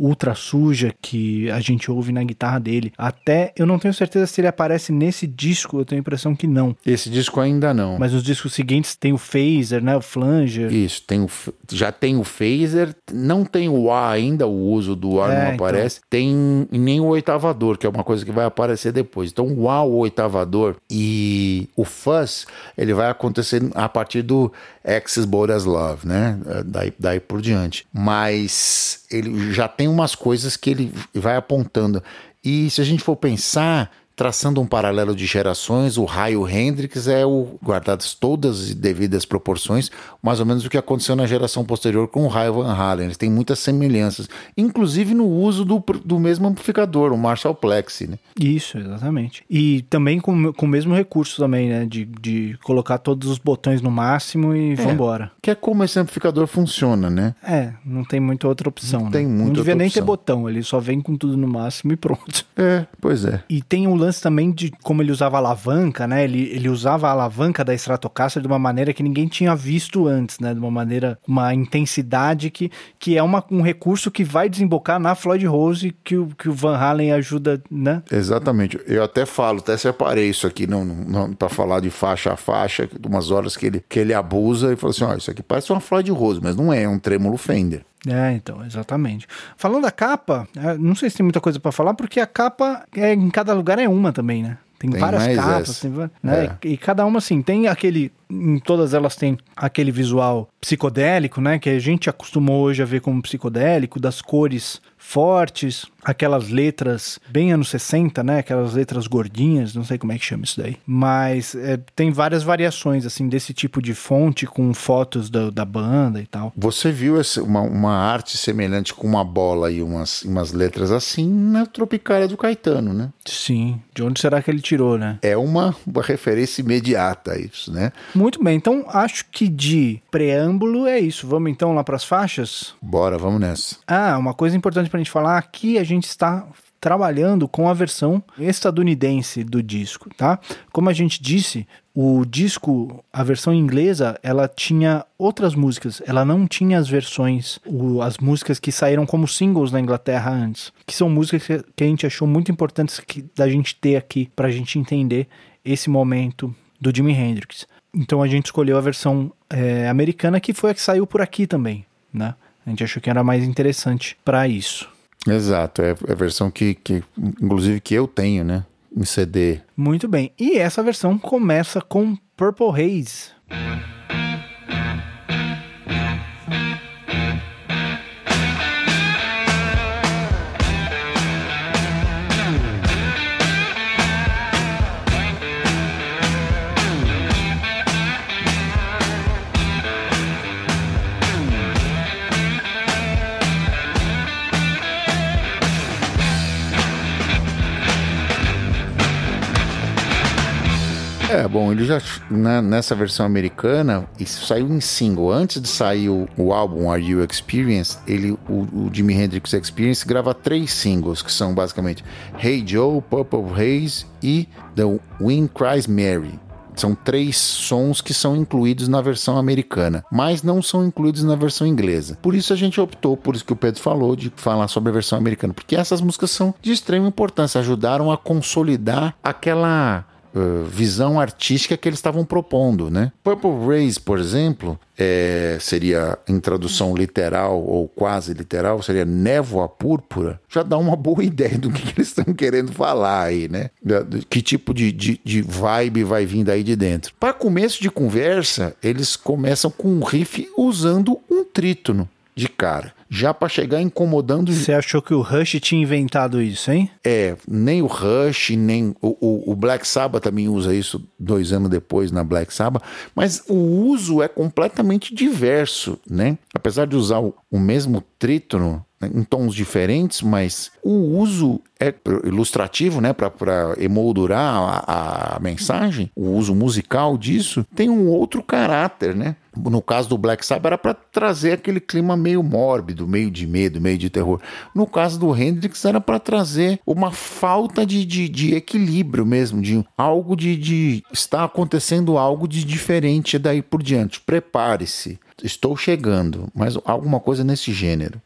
ultra suja que a gente ouve na guitarra dele. Até eu não tenho certeza se ele aparece nesse disco, eu tenho a impressão que não. Esse disco ainda não. Mas os discos seguintes tem o phaser, né, o flanger. Isso, tem o já tem o phaser, não tem o A ainda, o uso do A é, não então. aparece. Então... Tem nem o oitavador, que é uma coisa que vai aparecer depois. Então o A, o oitavador e o fuzz, ele vai acontecer a partir do Access Bold as Love, né? Daí, daí por diante. Mas ele já tem umas coisas que ele vai apontando. E se a gente for pensar, Traçando um paralelo de gerações, o raio Hendrix é o, guardadas todas as devidas proporções, mais ou menos o que aconteceu na geração posterior com o raio Van Halen. Eles têm muitas semelhanças, inclusive no uso do, do mesmo amplificador, o Marshall Plexi, né? Isso, exatamente. E também com, com o mesmo recurso também, né? De, de colocar todos os botões no máximo e é, vambora. Que é como esse amplificador funciona, né? É, não tem muita outra opção. Não né? tem muita Não devia nem opção. ter botão, ele só vem com tudo no máximo e pronto. É, pois é. E tem um lance lance também de como ele usava alavanca, né? Ele, ele usava a alavanca da Stratocaster de uma maneira que ninguém tinha visto antes, né? De uma maneira, uma intensidade que, que é uma, um recurso que vai desembocar na Floyd Rose que o, que o Van Halen ajuda, né? Exatamente. Eu até falo, até separei isso aqui não, não, para falar de faixa a faixa, umas horas que ele, que ele abusa e fala assim: ó, oh, isso aqui parece uma Floyd Rose, mas não é, é um trêmulo Fender. É, então, exatamente. Falando da capa, é, não sei se tem muita coisa para falar, porque a capa é, em cada lugar é uma também, né? Tem, tem várias capas, tem, né? É. E, e, cada uma, assim, tem aquele. Em todas elas tem aquele visual psicodélico, né? Que a gente acostumou hoje a ver como psicodélico, das cores fortes, aquelas letras bem anos 60, né? Aquelas letras gordinhas, não sei como é que chama isso daí. Mas é, tem várias variações, assim, desse tipo de fonte com fotos do, da banda e tal. Você viu essa, uma, uma arte semelhante com uma bola e umas, umas letras assim na Tropicália do Caetano, né? Sim. De onde será que ele tirou, né? É uma, uma referência imediata a isso, né? Muito bem. Então, acho que de preâmbulo é isso. Vamos então lá para as faixas? Bora, vamos nessa. Ah, uma coisa importante para falar aqui, a gente está trabalhando com a versão estadunidense do disco, tá? Como a gente disse, o disco, a versão inglesa, ela tinha outras músicas, ela não tinha as versões, o, as músicas que saíram como singles na Inglaterra antes, que são músicas que, que a gente achou muito importantes que, da gente ter aqui, para a gente entender esse momento do Jimi Hendrix. Então a gente escolheu a versão é, americana, que foi a que saiu por aqui também, né? A gente achou que era mais interessante para isso. Exato, é a versão que, que, inclusive, que eu tenho, né? Em CD. Muito bem. E essa versão começa com Purple Haze. É, bom, ele já na, nessa versão americana, isso saiu em single. Antes de sair o, o álbum Are You Experienced, ele, o, o, Jimi Hendrix Experience grava três singles, que são basicamente Hey Joe, Purple Haze e The Wind Cries Mary. São três sons que são incluídos na versão americana, mas não são incluídos na versão inglesa. Por isso a gente optou, por isso que o Pedro falou, de falar sobre a versão americana, porque essas músicas são de extrema importância, ajudaram a consolidar aquela uh, visão artística que eles estavam propondo, né? Purple Race, por exemplo, é, seria em tradução literal ou quase literal, seria névoa púrpura, já dá uma boa ideia do que, que eles estão querendo falar aí, né? Que tipo de, de, de vibe vai vir daí de dentro. Para começo de conversa, eles começam com um riff usando um trítono de cara já para chegar incomodando. Você achou que o Rush tinha inventado isso, hein? É, nem o Rush, nem o, o, o, Black Sabbath também usa isso dois anos depois na Black Sabbath, mas o uso é completamente diverso, né? Apesar de usar o, o mesmo trítono, em tons diferentes, mas o uso é ilustrativo, né, para emoldurar a, a, mensagem, o uso musical disso tem um outro caráter, né? No caso do Black Sabbath era para trazer aquele clima meio mórbido, meio de medo, meio de terror. No caso do Hendrix era para trazer uma falta de, de, de, equilíbrio mesmo, de algo de, de está acontecendo algo de diferente daí por diante. Prepare-se, estou chegando, mas alguma coisa nesse gênero.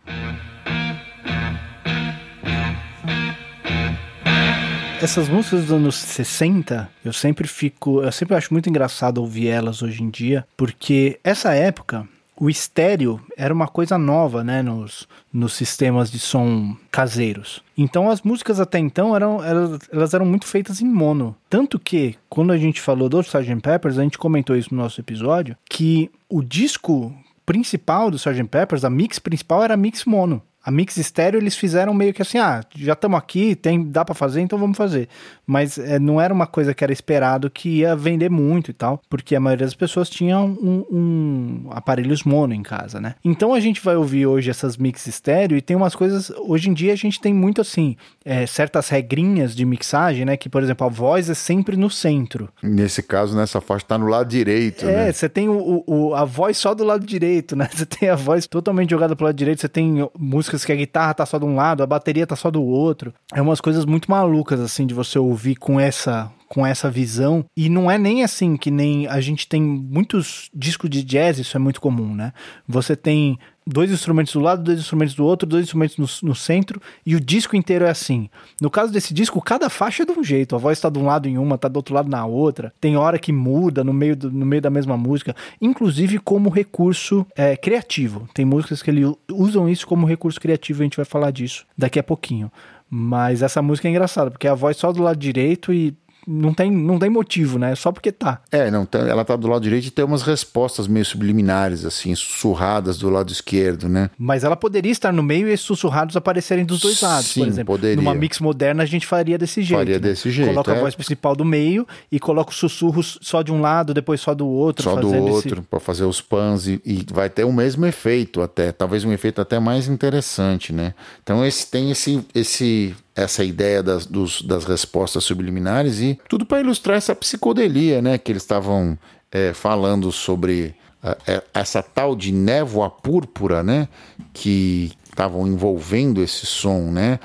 Essas músicas dos anos 60, eu sempre fico, eu sempre acho muito engraçado ouvir elas hoje em dia, porque essa época o estéreo era uma coisa nova, né, nos, nos sistemas de som caseiros. Então as músicas até então eram elas, elas eram muito feitas em mono. Tanto que, quando a gente falou do Sgt. Peppers, a gente comentou isso no nosso episódio, que o disco principal do Sgt. Peppers, a mix principal era mix mono. A mix estéreo eles fizeram meio que assim, ah, já estamos aqui, tem, dá para fazer, então vamos fazer. Mas é, não era uma coisa que era esperado que ia vender muito e tal, porque a maioria das pessoas tinham um, um aparelhos mono em casa, né? Então a gente vai ouvir hoje essas mix estéreo e tem umas coisas, hoje em dia a gente tem muito assim, é, certas regrinhas de mixagem, né? Que, por exemplo, a voz é sempre no centro. Nesse caso, nessa faixa tá no lado direito, é, né? você tem o, o, a voz só do lado direito, né? Você tem a voz totalmente jogada pro lado direito, você tem música músicas que a guitarra tá só de um lado, a bateria tá só do outro. É umas coisas muito malucas, assim, de você ouvir com essa com essa visão. E não é nem assim que nem a gente tem muitos discos de jazz, isso é muito comum, né? Você tem dois instrumentos do lado, dois instrumentos do outro, dois instrumentos no, no, centro, e o disco inteiro é assim. No caso desse disco, cada faixa é de um jeito. A voz está de um lado em uma, está do outro lado na outra. Tem hora que muda no meio, do, no meio da mesma música, inclusive como recurso é, criativo. Tem músicas que eles usam isso como recurso criativo, a gente vai falar disso daqui a pouquinho. Mas essa música é engraçada, porque a voz só do lado direito e não tem, não tem motivo, né? Só porque tá. É, não, ela tá do lado direito e tem umas respostas meio subliminares, assim, sussurradas do lado esquerdo, né? Mas ela poderia estar no meio e esses sussurrados aparecerem dos dois lados, Sim, por exemplo. poderia. Numa mix moderna a gente faria desse jeito. Faria né? desse jeito, Coloca é. a voz principal do meio e coloca os sussurros só de um lado, depois só do outro. Só do outro, esse- pra fazer os pans e, e vai ter o mesmo efeito até, talvez um efeito até mais interessante, né? Então esse tem esse, esse essa ideia das, dos- das respostas subliminares e tudo para ilustrar essa psicodelia, né? Que eles estavam é, falando sobre ah, é, essa tal de névoa púrpura, né? Que estavam envolvendo esse som, né?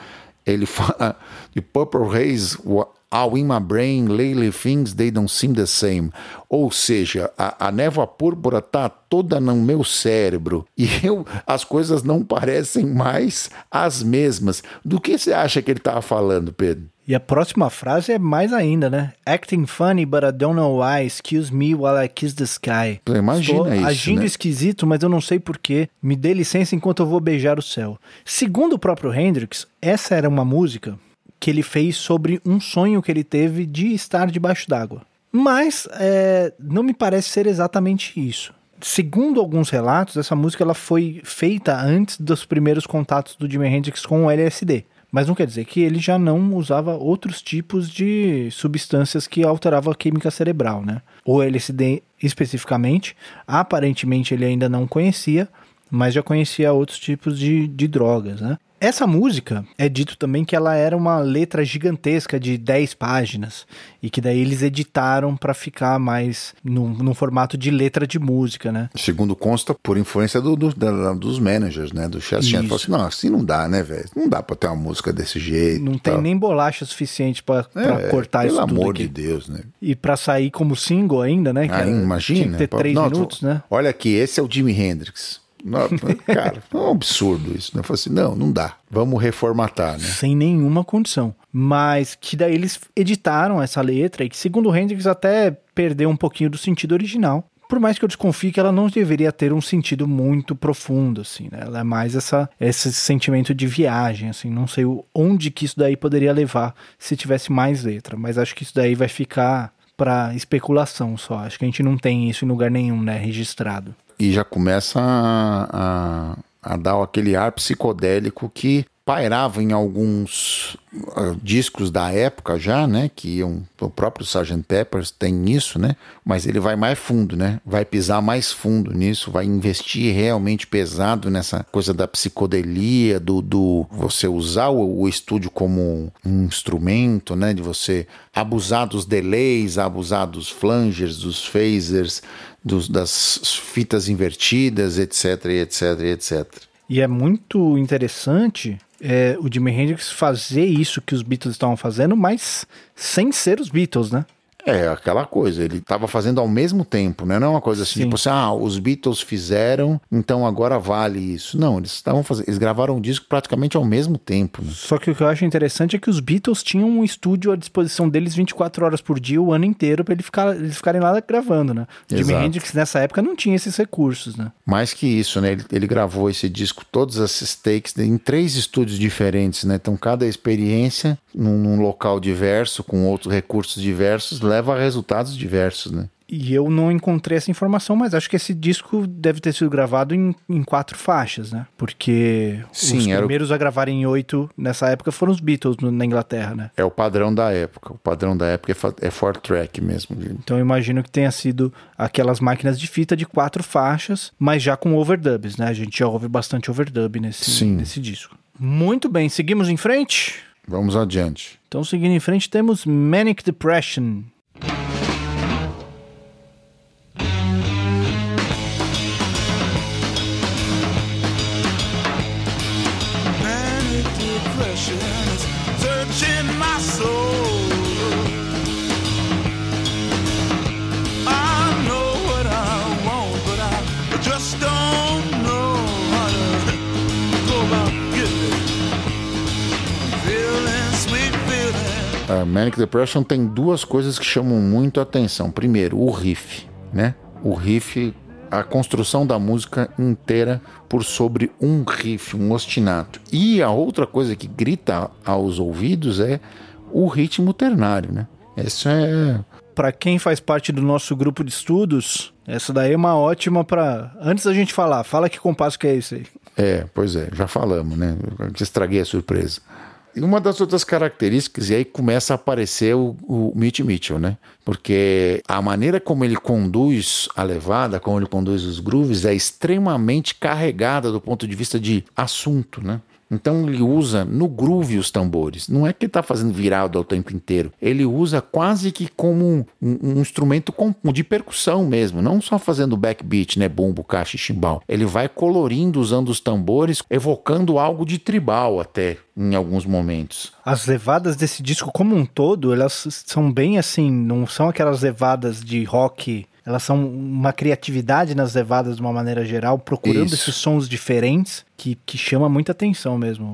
Ele fala de Purple Haze all in my brain, lately things they don't seem the same. Ou seja, a, a névoa púrpura tá toda no meu cérebro e eu, as coisas não parecem mais as mesmas. Do que você acha que ele tava falando, Pedro? E a próxima frase é mais ainda, né? Acting funny, but I don't know why. Excuse me while I kiss the sky. Pô, imagina Estou isso, agindo né? esquisito, mas eu não sei porquê. Me dê licença enquanto eu vou beijar o céu. Segundo o próprio Hendrix, essa era uma música que ele fez sobre um sonho que ele teve de estar debaixo d'água. Mas é, não me parece ser exatamente isso. Segundo alguns relatos, essa música ela foi feita antes dos primeiros contatos do Jimi Hendrix com o LSD. Mas não quer dizer que ele já não usava outros tipos de substâncias que alteravam a química cerebral, né? O LSD especificamente, aparentemente ele ainda não conhecia, mas já conhecia outros tipos de, de drogas, né? Essa música é dito também que ela era uma letra gigantesca de 10 páginas e que daí eles editaram para ficar mais num, num formato de letra de música, né? Segundo consta, por influência do, do- da- dos managers, né? Do Chester. Isso. Falou assim: não, assim não dá, né, velho? Não dá pra ter uma música desse jeito. Não tem nem bolacha suficiente para É, cortar pelo isso tudo amor aqui. de Deus, né? E para sair como single ainda, né? Ah, imagina. Tinha que ter Pô, três não, minutos, tô- né? Olha aqui, esse é o Jimi Hendrix. Não, cara, é um absurdo isso. Né? Eu falei assim: não, não dá. Vamos reformatar, né? Sem nenhuma condição. Mas que daí eles editaram essa letra e que, segundo o Hendrix, até perdeu um pouquinho do sentido original. Por mais que eu desconfie que ela não deveria ter um sentido muito profundo, assim, né? Ela é mais essa, esse sentimento de viagem, assim. Não sei onde que isso daí poderia levar se tivesse mais letra. Mas acho que isso daí vai ficar para especulação só. Acho que a gente não tem isso em lugar nenhum, né? Registrado. E já começa a, a, a dar aquele ar psicodélico que pairava em alguns ah, discos da época já, né? Que iam, o próprio Sgt. Peppers tem isso, né? Mas ele vai mais fundo, né? Vai pisar mais fundo nisso, vai investir realmente pesado nessa coisa da psicodelia, do, do você usar o, o estúdio como um instrumento, né? De você abusar dos delays, abusar dos flangers, dos phasers, dos, das fitas invertidas, etc, etc, etc. E é muito interessante é, o Jimi Hendrix fazer isso que os Beatles estavam fazendo, mas sem ser os Beatles, né? É, aquela coisa, ele estava fazendo ao mesmo tempo, né? Não é uma coisa assim, Sim. tipo assim, ah, os Beatles fizeram, então agora vale isso. Não, eles estavam fazendo, eles gravaram o disco praticamente ao mesmo tempo. né? Só que o que eu acho interessante é que os Beatles tinham um estúdio à disposição deles 24 horas por dia, o ano inteiro, para ele ficar, eles ficarem lá gravando, né? O Jimi. Hendrix nessa época não tinha esses recursos, né? Mais que isso, né? Ele, ele gravou esse disco, todos esses takes, em três estúdios diferentes, né? Então, cada experiência num, num local diverso, com outros recursos diversos, leva a resultados diversos, né? E eu não encontrei essa informação, mas acho que esse disco deve ter sido gravado em, em quatro faixas, né? Porque Sim, os era o- primeiros a gravarem em oito nessa época foram os Beatles no- na Inglaterra, né? É o padrão da época. O padrão da época é, é four track mesmo. Então eu imagino que tenha sido aquelas máquinas de fita de quatro faixas, mas já com overdubs, né? A gente já ouve bastante overdub nesse, Sim. nesse disco. Muito bem, seguimos em frente? Vamos adiante. Então, seguindo em frente, temos Manic Depression. Manic A Manic Depression tem duas coisas que chamam muito a atenção. Primeiro, o riff, né? O riff, a construção da música inteira por sobre um riff, um ostinato. E a outra coisa que grita aos ouvidos é o ritmo ternário, né? Isso é. Pra quem faz parte do nosso grupo de estudos, essa daí é uma ótima pra. Antes da gente falar, fala que compasso que é esse aí. É, pois é, já falamos, né? Estraguei a surpresa. E uma das outras características, e aí começa a aparecer o, o Mitch Mitchell, né? Porque a maneira como ele conduz a levada, como ele conduz os grooves, é extremamente carregada do ponto de vista de assunto, né? Então ele usa no groove os tambores. Não é que ele está fazendo virado ao tempo inteiro. Ele usa quase que como um, um- um instrumento com- de percussão mesmo, não só fazendo backbeat, né, bumbo, caixa e chimbal. Ele vai colorindo usando os tambores, evocando algo de tribal até em alguns momentos. As levadas desse disco como um todo, elas são bem assim, não são aquelas levadas de rock. Elas são uma criatividade nas levadas de uma maneira geral, procurando Isso. esses sons diferentes que, que chama muita atenção mesmo.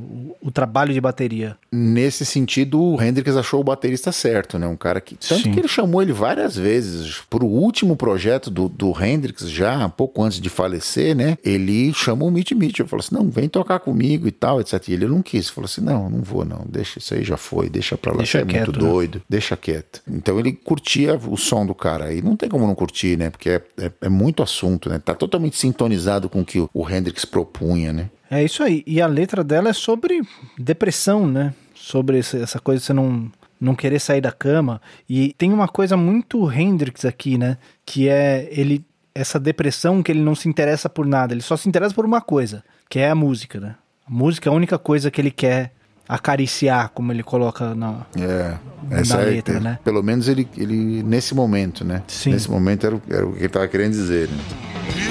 O, o trabalho de bateria. Nesse sentido, o Hendrix achou o baterista certo, né? Um cara que. Tanto Sim. que ele chamou ele várias vezes. Pro último projeto do, do Hendrix, já pouco antes de falecer, né? Ele chamou o Mitch Mitchell. Falou assim: não, vem tocar comigo e tal, etc. E ele não quis. Falou assim: não, não vou, não. Deixa isso aí, já foi. Deixa pra lá. Deixa é muito quieto, né? doido. Deixa quieto. Então ele curtia o som do cara. E não tem como não curtir, né? Porque é, é- é muito assunto, né? Tá totalmente sintonizado com o que o, o Hendrix propunha, né? É isso aí. E a letra dela é sobre depressão, né? Sobre essa coisa de você não, não querer sair da cama. E tem uma coisa muito Hendrix aqui, né? Que é ele essa depressão que ele não se interessa por nada. Ele só se interessa por uma coisa, que é a música, né? A música é a única coisa que ele quer acariciar, como ele coloca na. É, Na essa é, letra, é- né? Pelo menos ele, ele nesse momento, né? Sim. Nesse momento era, o- era o que ele estava querendo dizer. Né?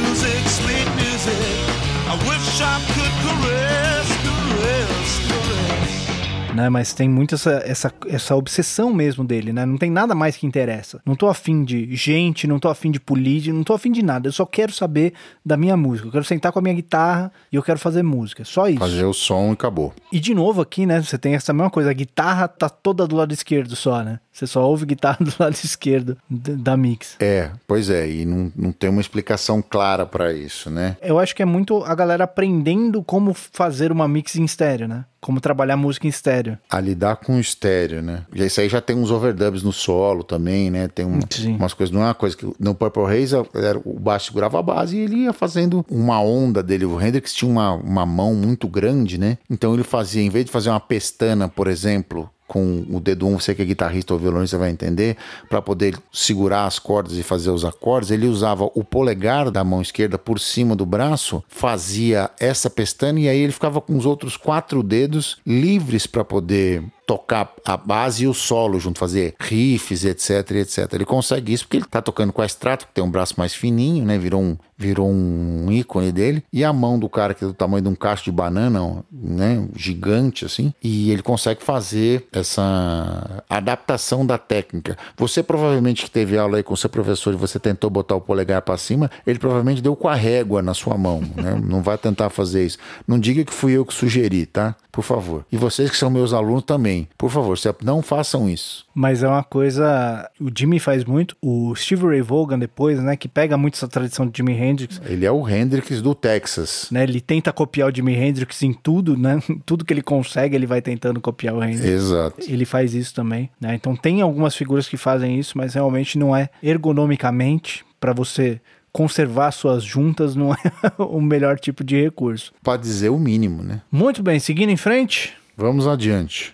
Music, sweet music. I wish I could né? Mas tem muito essa, essa, essa obsessão mesmo dele, né? Não tem nada mais que interessa. Não tô afim de gente, não tô afim de política, não tô afim de nada. Eu só quero saber da minha música. Eu quero sentar com a minha guitarra e eu quero fazer música. Só isso. Fazer o som e acabou. E de novo aqui, né? Você tem essa mesma coisa. A guitarra tá toda do lado esquerdo só, né? Você só ouve guitarra do lado esquerdo da mix. É, pois é, e não, não tem uma explicação clara para isso, né? Eu acho que é muito a galera aprendendo como fazer uma mix em estéreo, né? Como trabalhar música em estéreo. A lidar com o estéreo, né? E isso aí já tem uns overdubs no solo também, né? Tem um- umas coisas, não é uma coisa que no Purple Haze o baixo segurava a base e ele ia fazendo uma onda dele. O Hendrix tinha uma, uma mão muito grande, né? Então ele fazia, em vez de fazer uma pestana, por exemplo, com o dedo 1, você que é guitarrista ou violonista vai entender, para poder segurar as cordas e fazer os acordes, ele usava o polegar da mão esquerda por cima do braço, fazia essa pestana e aí ele ficava com os outros quatro dedos livres para poder tocar a base e o solo junto, fazer riffs, etc, etc. Ele consegue isso porque ele tá tocando com a Strato, que tem um braço mais fininho, né? Virou um, virou um ícone dele. E a mão do cara, que é do tamanho de um cacho de banana, né? Gigante, assim. E ele consegue fazer essa adaptação da técnica. Você provavelmente que teve aula aí com seu professor e você tentou botar o polegar para cima, ele provavelmente deu com a régua na sua mão, né? Não vai tentar fazer isso. Não diga que fui eu que sugeri, tá? Por favor. E vocês que são meus alunos também, por favor, não façam isso. Mas é uma coisa. O Jimmy faz muito. O Steve Ray Vaughan, depois, né? Que pega muito essa tradição de Jimi Hendrix. Ele é o Hendrix do Texas. Né, ele tenta copiar o Jimi Hendrix em tudo, né? Tudo que ele consegue, ele vai tentando copiar o Hendrix. Exato. Ele faz isso também, né? Então tem algumas figuras que fazem isso, mas realmente não é ergonomicamente para você conservar suas juntas, não é o melhor tipo de recurso. Para dizer o mínimo, né? Muito bem, seguindo em frente. Vamos adiante.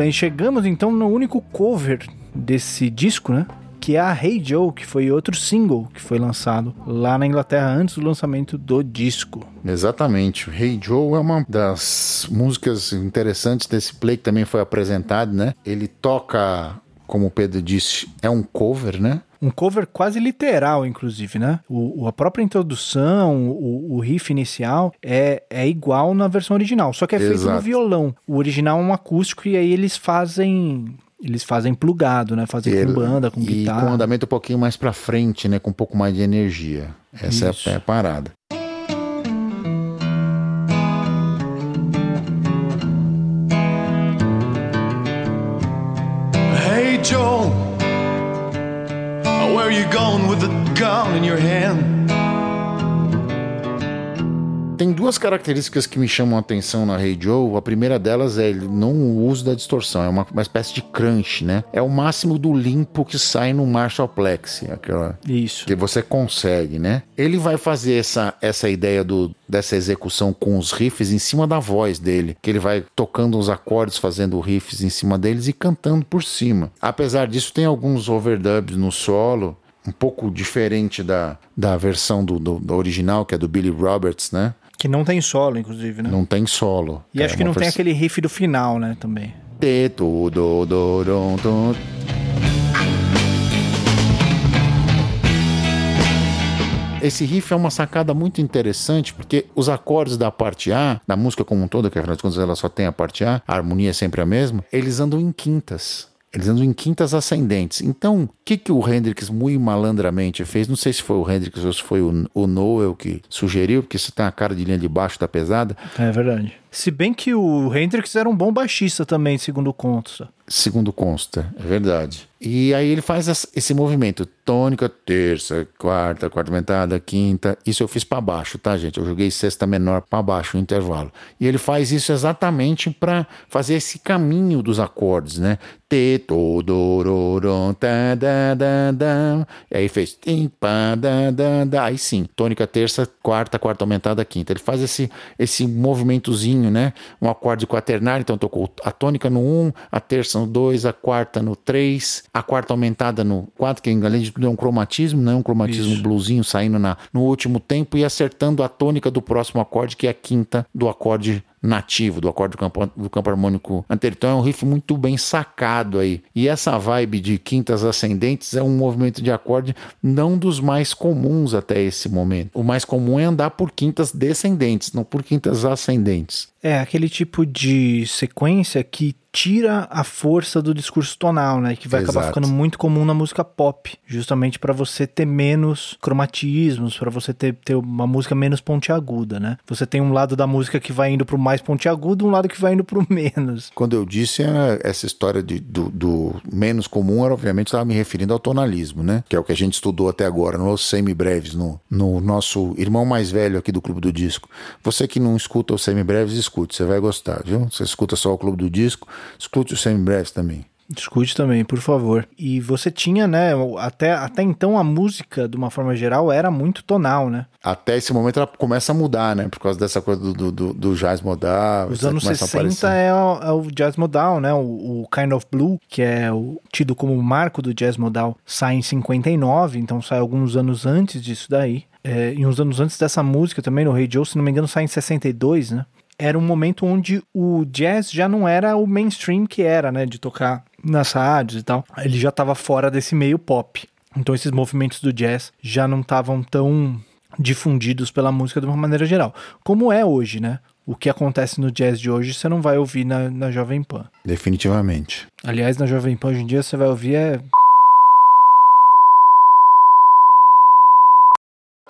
Bem, chegamos então no único cover desse disco, né? Que é a Hey Joe, que foi outro single que foi lançado lá na Inglaterra antes do lançamento do disco. Exatamente. Hey Joe é uma das músicas interessantes desse play que também foi apresentado, né? Ele toca, como o Pedro disse, é um cover, né? Um cover quase literal, inclusive, né? O, a própria introdução, o, o riff inicial é, é igual na versão original, só que é feito no Exato. violão. O original é um acústico e aí eles fazem Eles fazem plugado, né? Fazem Ele- com banda, com e guitarra. com um andamento um pouquinho mais pra frente, né? Com um pouco mais de energia. Essa Isso. é a- é a parada. Hey Joe, where are you going with the gun in your hand? Tem duas características que me chamam a atenção na Hey Joe. A primeira delas é não o uso da distorção, é uma, uma espécie de crunch, né? É o máximo do limpo que sai no Marshallplex, aquela Isso. que você consegue, né? Ele vai fazer essa, essa ideia do, dessa execução com os riffs em cima da voz dele, que ele vai tocando os acordes, fazendo riffs em cima deles e cantando por cima. Apesar disso, tem alguns overdubs no solo, um pouco diferente da, da versão do, do, do original, que é do Billy Roberts, né? Que não tem solo, inclusive, né? Não tem solo. E acho É que uma não tem vers- aquele riff do final, né? Também. Do, do, do. Esse riff é uma sacada muito interessante porque os acordes da parte A, da música como um todo, que afinal de contas ela só tem a parte A, a harmonia é sempre a mesma, eles andam em quintas. Eles andam em quintas ascendentes. Então, o que, que o Hendrix muito malandramente fez? Não sei se foi o Hendrix ou se foi o, o Noel que sugeriu, porque isso tem a cara de linha de baixo da pesada. É verdade. Se bem que o Hendrix era um bom baixista também, segundo consta. Segundo consta, é verdade. E aí ele faz esse movimento: tônica, terça, quarta, quarta aumentada, quinta. Isso eu fiz pra baixo, tá, gente? Eu joguei sexta menor pra baixo no intervalo. E ele faz isso exatamente pra fazer esse caminho dos acordes, né? Tê, tô, do, ro, ro, tá, da, da, da. E aí fez tim, pá, da, da, da. Aí sim, tônica, terça, quarta, quarta aumentada, quinta. Ele faz esse, esse movimentozinho, né? Um acorde quaternário, então tocou a tônica no 1, a terça no 2, a quarta no 3, a quarta aumentada no 4, que além de é um cromatismo, né? Um cromatismo Isso. bluesinho saindo na, no último tempo e acertando a tônica do próximo acorde, que é a quinta do acorde nativo, do acorde do campo, do campo harmônico anterior. Então é um riff muito bem sacado aí. E essa vibe de quintas ascendentes é um movimento de acorde não dos mais comuns até esse momento. O mais comum é andar por quintas descendentes, não por quintas ascendentes. É aquele tipo de sequência que tira a força do discurso tonal, né? Que vai acabar Exato. ficando muito comum na música pop, justamente para você ter menos cromatismos, para você ter, ter uma música menos pontiaguda, né? Você tem um lado da música que vai indo pro mais pontiagudo, um lado que vai indo pro menos. Quando eu disse era essa história de- do, do menos comum, era obviamente estava me referindo ao tonalismo, né? Que é o que a gente estudou até agora nos semibreves, no, no nosso irmão mais velho aqui do Clube do Disco. Você que não escuta os semibreves, escute, você vai gostar, viu? Você escuta só o Clube do Disco, escute os semibreves também. Discute também, por favor. E você tinha, né? Até, até então a música, de uma forma geral, era muito tonal, né? Até esse momento ela começa a mudar, né? Por causa dessa coisa do, do, do- do jazz modal. Os anos começa a 60 aparecer. é o, é o jazz modal, né? O, o Kind of Blue, que é o, tido como o marco do jazz modal, sai em 59, então sai alguns anos antes disso daí. É, e uns anos antes dessa música também, no Hey Joe, se não me engano, sai em 62, né? Era um momento onde o jazz já não era o mainstream que era, né? De tocar nas rádios e tal. Ele já estava fora desse meio pop. Então esses movimentos do jazz já não estavam tão difundidos pela música de uma maneira geral. Como é hoje, né? O que acontece no jazz de hoje você não vai ouvir na, na Jovem Pan. Definitivamente. Aliás, na Jovem Pan hoje em dia você vai ouvir é.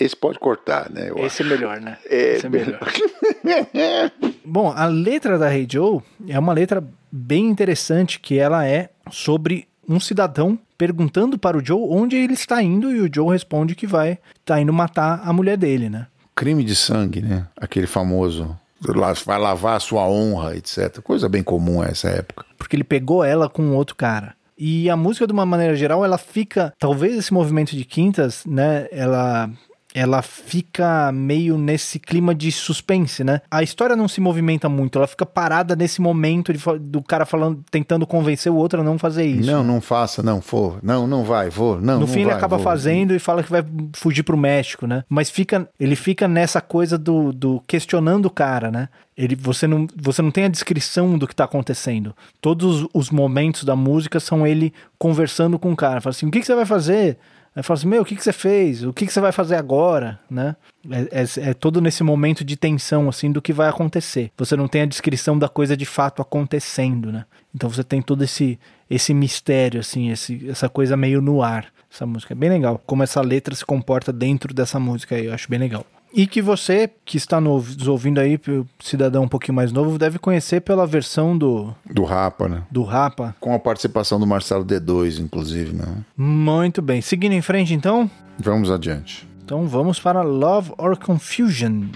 Esse pode cortar, né? Eu Esse é melhor, né? É, Esse é melhor. Bom, a letra da Hey Joe é uma letra bem interessante que ela é sobre um cidadão perguntando para o Joe onde ele está indo e o Joe responde que vai tá indo matar a mulher dele, né? crime de sangue, né? Aquele famoso lá, vai lavar a sua honra, etc. Coisa bem comum essa época. porque ele pegou ela com outro cara. E a música, de uma maneira geral, ela fica. Talvez esse movimento de quintas, né? Ela. Ela fica meio nesse clima de suspense, né? A história não se movimenta muito, ela fica parada nesse momento de do cara falando, tentando convencer o outro a não fazer isso. Não, não faça, não, for. Não, não vai, vou. Não, No não fim ele vai, acaba vou. fazendo e fala que vai fugir pro México, né? Mas fica, ele fica nessa coisa do, do questionando o cara, né? Ele, você, não, você não tem a descrição do que tá acontecendo. Todos os momentos da música são ele conversando com o cara. Fala assim, o que, que você vai fazer? Aí fala assim, meu, o que, que você fez? O que, que você vai fazer agora? Né? É, é- é todo nesse momento de tensão, assim, do que vai acontecer. Você não tem a descrição da coisa de fato acontecendo, né? Então você tem todo esse, esse mistério, assim, esse, essa coisa meio no ar. Essa música é bem legal. Como essa letra se comporta dentro dessa música aí, eu acho bem legal. E que você, que está nos ouvindo aí, cidadão um pouquinho mais novo, deve conhecer pela versão do, Do Rapa, né? do Rapa. Com a participação do Marcelo D2, inclusive, né? Muito bem. Seguindo em frente, então. Vamos adiante. Então vamos para Love or Confusion.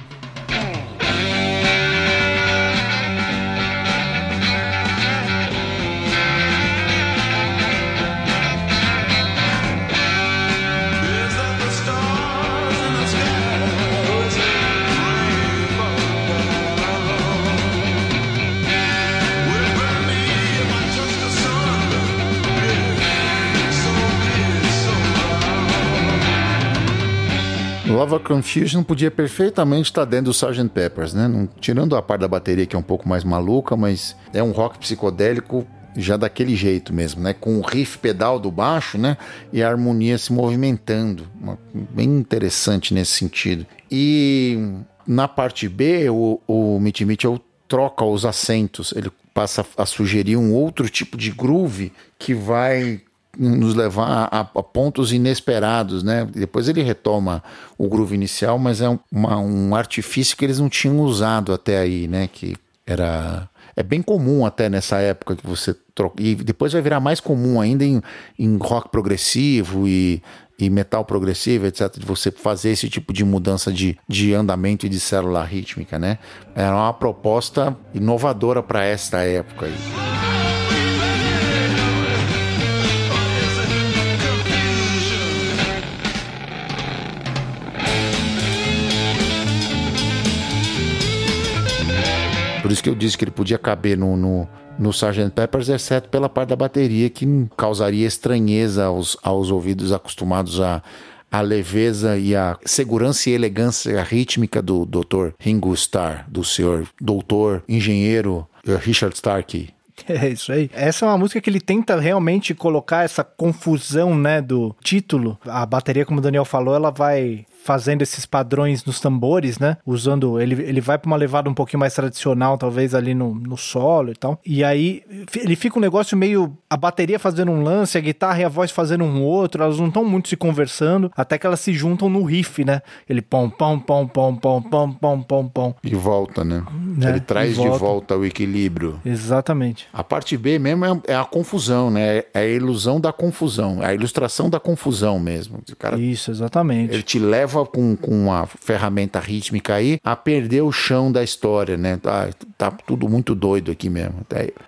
Or Confusion podia perfeitamente estar dentro do Sgt. Peppers, né? Não- tirando a parte da bateria que é um pouco mais maluca, mas é um rock psicodélico já daquele jeito mesmo, né? Com o riff pedal do baixo, né? E a harmonia se movimentando. Bem interessante nesse sentido. E na parte B, o, o Mitch Mitchell troca os acentos. Ele passa a sugerir um outro tipo de groove que vai nos levar a, a pontos inesperados, né? Depois ele retoma o groove inicial, mas é um, uma- um artifício que eles não tinham usado até aí, né? Que era é bem comum até nessa época que você troca e depois vai virar mais comum ainda em, em rock progressivo e, e metal progressivo, etc. De você fazer esse tipo de mudança de, de andamento e de célula rítmica, né? Era uma proposta inovadora para esta época aí. Por isso que eu disse que ele podia caber no, no, no Sgt. Peppers, exceto pela parte da bateria, que causaria estranheza aos, aos ouvidos acostumados a a leveza e a segurança e elegância rítmica do Dr. Ringo Starr, do senhor doutor, engenheiro eh, Richard Starkey. É isso aí. Essa é uma música que ele tenta realmente colocar essa confusão, né, do título. A bateria, como o Daniel falou, ela vai fazendo esses padrões nos tambores, né? Usando. Ele, ele vai pra uma levada um pouquinho mais tradicional, talvez ali no, no solo e tal. E aí ele fica um negócio meio. A bateria fazendo um lance, a guitarra e a voz fazendo um outro. Elas não estão muito se conversando, até que elas se juntam no riff, né? Ele pom, pom, pom, pom, pom, pom, pom, pom, pom. E volta, né? Né? Ele traz E de volta. volta o equilíbrio. Exatamente. A parte B mesmo é, é a confusão, né? É a ilusão da confusão, é a ilustração da confusão mesmo. O cara Isso, exatamente. Ele te leva com, com uma ferramenta rítmica aí a perder o chão da história, né? Tá, tá tudo muito doido aqui mesmo.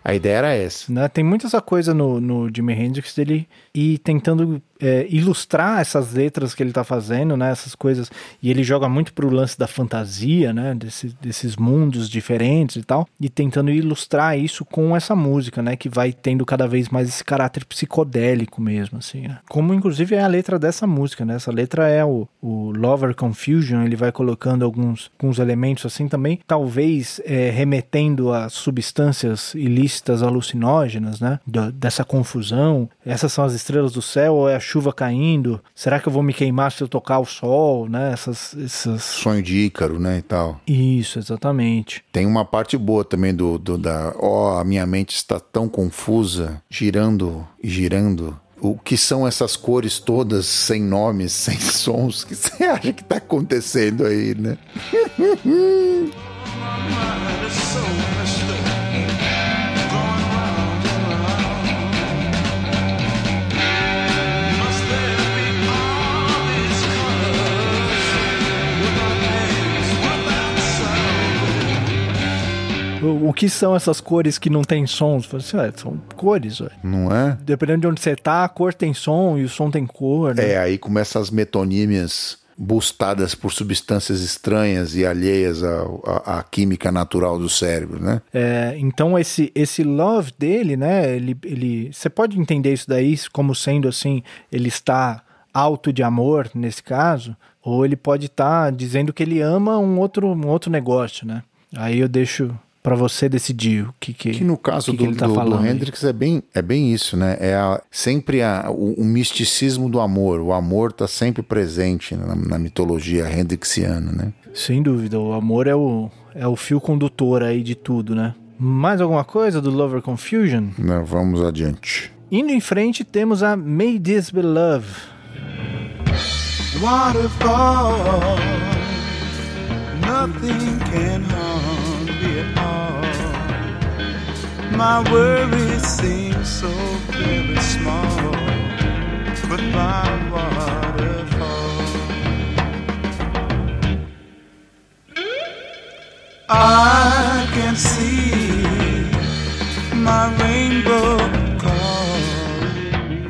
A ideia era essa. né? Tem muita essa coisa no, no Jimi Hendrix dele ir tentando é, ilustrar essas letras que ele tá fazendo, né? Essas coisas. E ele joga muito pro lance da fantasia, né? Desse- desses mundos diferentes e tal. E tentando ilustrar isso com essa música, né? Que vai tendo cada vez mais esse caráter psicodélico mesmo, assim, né? Como inclusive é a letra dessa música, né? Essa letra é o, o Lover Confusion, ele vai colocando alguns, alguns elementos assim também, talvez é, remetendo a substâncias ilícitas alucinógenas, né? Da- dessa confusão. Essas são as estrelas do céu ou é a chuva caindo? Será que eu vou me queimar se eu tocar o sol, né? Essas, essas... Sonho de Ícaro, né? E tal. Isso, exatamente. Tem uma parte boa também do, do da. Ó, a minha mente está tão confusa, girando e girando. O que são essas cores todas sem nomes, sem sons? O que você acha que tá acontecendo aí, né? O, o que são essas cores que não tem sons? Assim, "Ué, são cores, ué. Não é? Dependendo de onde você tá, a cor tem som e o som tem cor, né? É, aí começam as metonímias bustadas por substâncias estranhas e alheias à, à- à química natural do cérebro, né? É, então esse esse love dele, né? Ele ele você pode entender isso daí como sendo assim, ele está alto de amor nesse caso, ou ele pode estar dizendo que ele ama um outro um outro negócio, né? Aí eu deixo pra você decidir o que que Que no caso que do, que ele tá do- do falando aí. Hendrix é bem, é bem isso, né? É a- sempre a- o, o misticismo do amor. O amor está sempre presente na, na mitologia hendrixiana, né? Sem dúvida, o amor é o é o fio condutor aí de tudo, né? Mais alguma coisa do Lover Confusion? Né, Vamos adiante. Indo em frente, temos a May This Be Love. waterfall. Nothing can harm My worries seem so very small, but my waterfall. I can see my rainbow.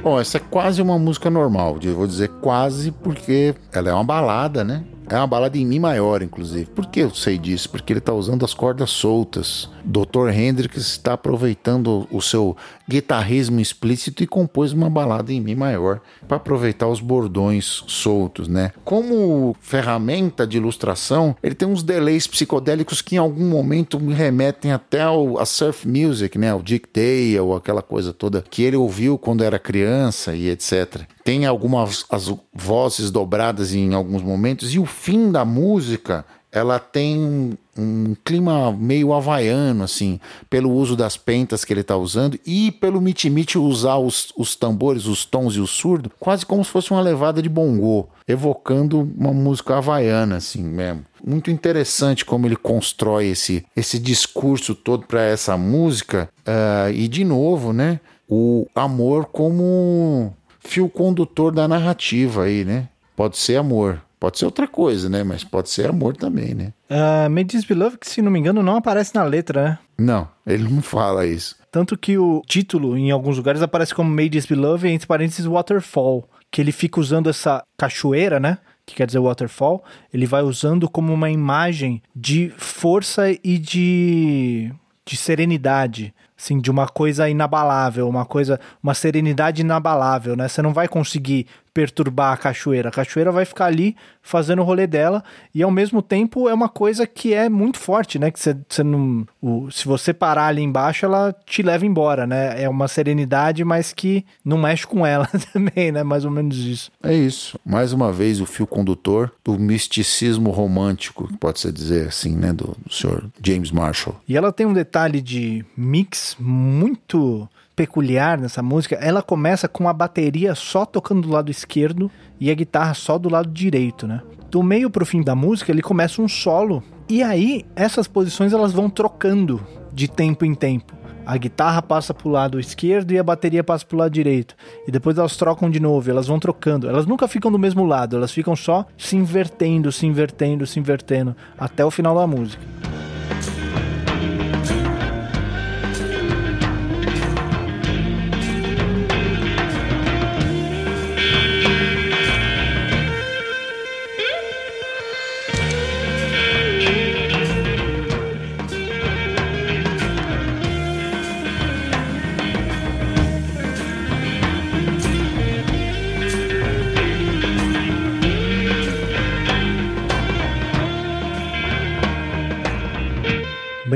Bom, essa é quase uma música normal. Vou dizer quase porque ela é uma balada, né? É uma balada em Mi maior, inclusive. Por que eu sei disso? Porque ele está usando as cordas soltas. Dr. Hendrix está aproveitando o seu guitarrismo explícito e compôs uma balada em Mi maior para aproveitar os bordões soltos, né? Como ferramenta de ilustração, ele tem uns delays psicodélicos que em algum momento me remetem até ao, a surf music, né? O Dick Dale, aquela coisa toda que ele ouviu quando era criança e etc. Tem algumas as vozes dobradas em alguns momentos e o fim da música ela tem um, um clima meio havaiano, assim, pelo uso das pentas que ele está usando e pelo Mitimite usar os, os tambores, os tons e o surdo, quase como se fosse uma levada de bongô, evocando uma música havaiana, assim mesmo. Muito interessante como ele constrói esse, esse discurso todo para essa música. ah, e, de novo, né, o amor como fio condutor da narrativa aí, né? Pode ser amor, pode ser outra coisa, né? Mas pode ser amor também, né? Uh, May This Be Love, que se não me engano não aparece na letra, né? Não, ele não fala isso. Tanto que o título, em alguns lugares, aparece como May This Be Love, e entre parênteses, Waterfall. Que ele fica usando essa cachoeira, né? Que quer dizer waterfall. Ele vai usando como uma imagem de força e de, de serenidade. Assim, de uma coisa inabalável, uma coisa, uma serenidade inabalável, né? Você não vai conseguir perturbar a cachoeira. A cachoeira vai ficar ali fazendo o rolê dela e ao mesmo tempo é uma coisa que é muito forte, né? Que você, não, o, se você parar ali embaixo, ela te leva embora, né? É uma serenidade, mas que não mexe com ela também, né? Mais ou menos isso. É isso. Mais uma vez, o fio condutor do misticismo romântico, pode-se dizer assim, né? Do, do senhor James Marshall. E ela tem um detalhe de mix muito peculiar nessa música. Ela começa com a bateria só tocando do lado esquerdo e a guitarra só do lado direito, né? Do meio pro fim da música, ele começa um solo. E aí, essas posições elas vão trocando de tempo em tempo. A guitarra passa pro lado esquerdo e a bateria passa pro lado direito. E depois elas trocam de novo, elas vão trocando. Elas nunca ficam do mesmo lado, elas ficam só se invertendo, se invertendo, se invertendo até o final da música.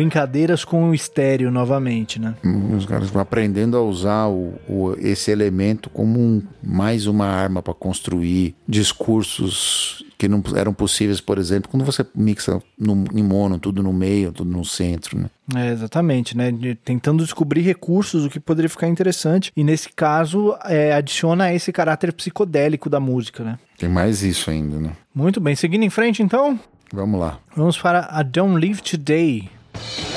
Brincadeiras com o estéreo novamente, né? Os caras aprendendo a usar o, o- esse elemento como um- mais uma arma para construir discursos que não eram possíveis, por exemplo, quando você mixa no, em mono, tudo no meio, tudo no centro, né? É, exatamente, né? Tentando descobrir recursos, o que poderia ficar interessante. E nesse caso, é, adiciona esse caráter psicodélico da música, né? Tem mais isso ainda, né? Muito bem, seguindo em frente então, Vamos lá. vamos para a Don't Live Today. Will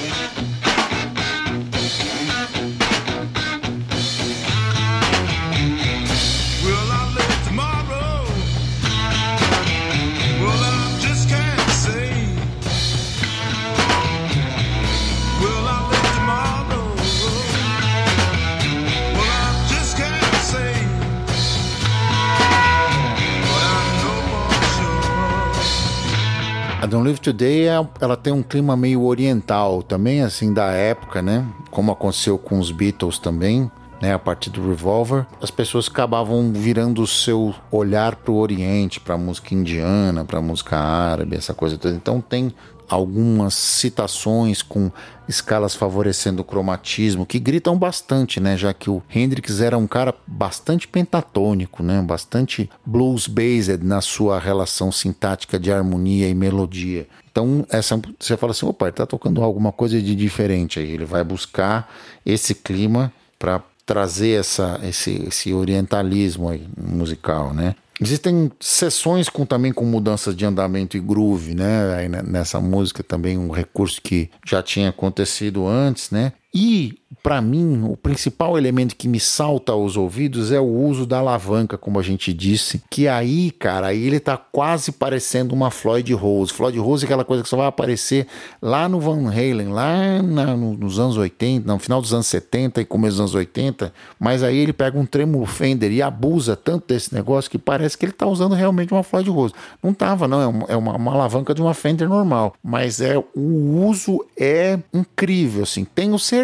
A Don't Live Today, é- ela tem um clima meio oriental também, assim, da época, né? Como aconteceu com os Beatles também, né? A partir do Revolver, as pessoas acabavam virando o seu olhar para o Oriente, para música indiana, para música árabe, essa coisa toda. Então tem algumas citações com escalas favorecendo o cromatismo que gritam bastante, né? Já que o Hendrix era um cara bastante pentatônico, né? Bastante blues based na sua relação sintática de harmonia e melodia. Então, essa você fala assim, opa, ele tá tocando alguma coisa de diferente aí. Ele vai buscar esse clima para trazer essa, esse, esse orientalismo musical, né? Existem sessões com também com mudanças de andamento e groove, né? Aí ne- nessa música também um recurso que já tinha acontecido antes, né? E para mim, o principal elemento que me salta aos ouvidos é o uso da alavanca, como a gente disse, que aí, cara, aí ele tá quase parecendo uma Floyd Rose. Floyd Rose é aquela coisa que só vai aparecer lá no Van Halen, lá na- no- nos anos 80, no final dos anos 70 e começo dos anos 80, mas aí ele pega um tremolo Fender e abusa tanto desse negócio que parece que ele tá usando realmente uma Floyd Rose. Não tava, não, é uma, é uma- uma alavanca de uma Fender normal, mas é o uso é incrível, assim. Tenho certeza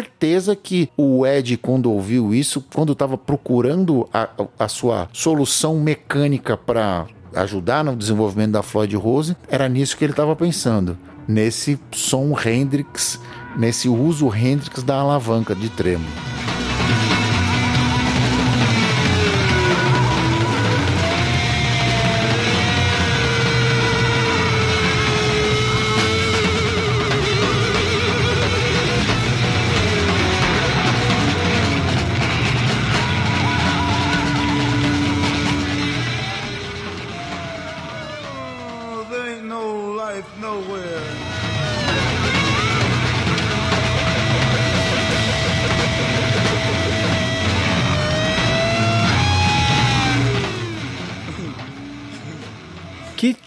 que o Ed, quando ouviu isso, quando estava procurando a, a sua solução mecânica para ajudar no desenvolvimento da Floyd Rose, era nisso que ele estava pensando. Nesse som Hendrix, nesse uso Hendrix da alavanca de tremo.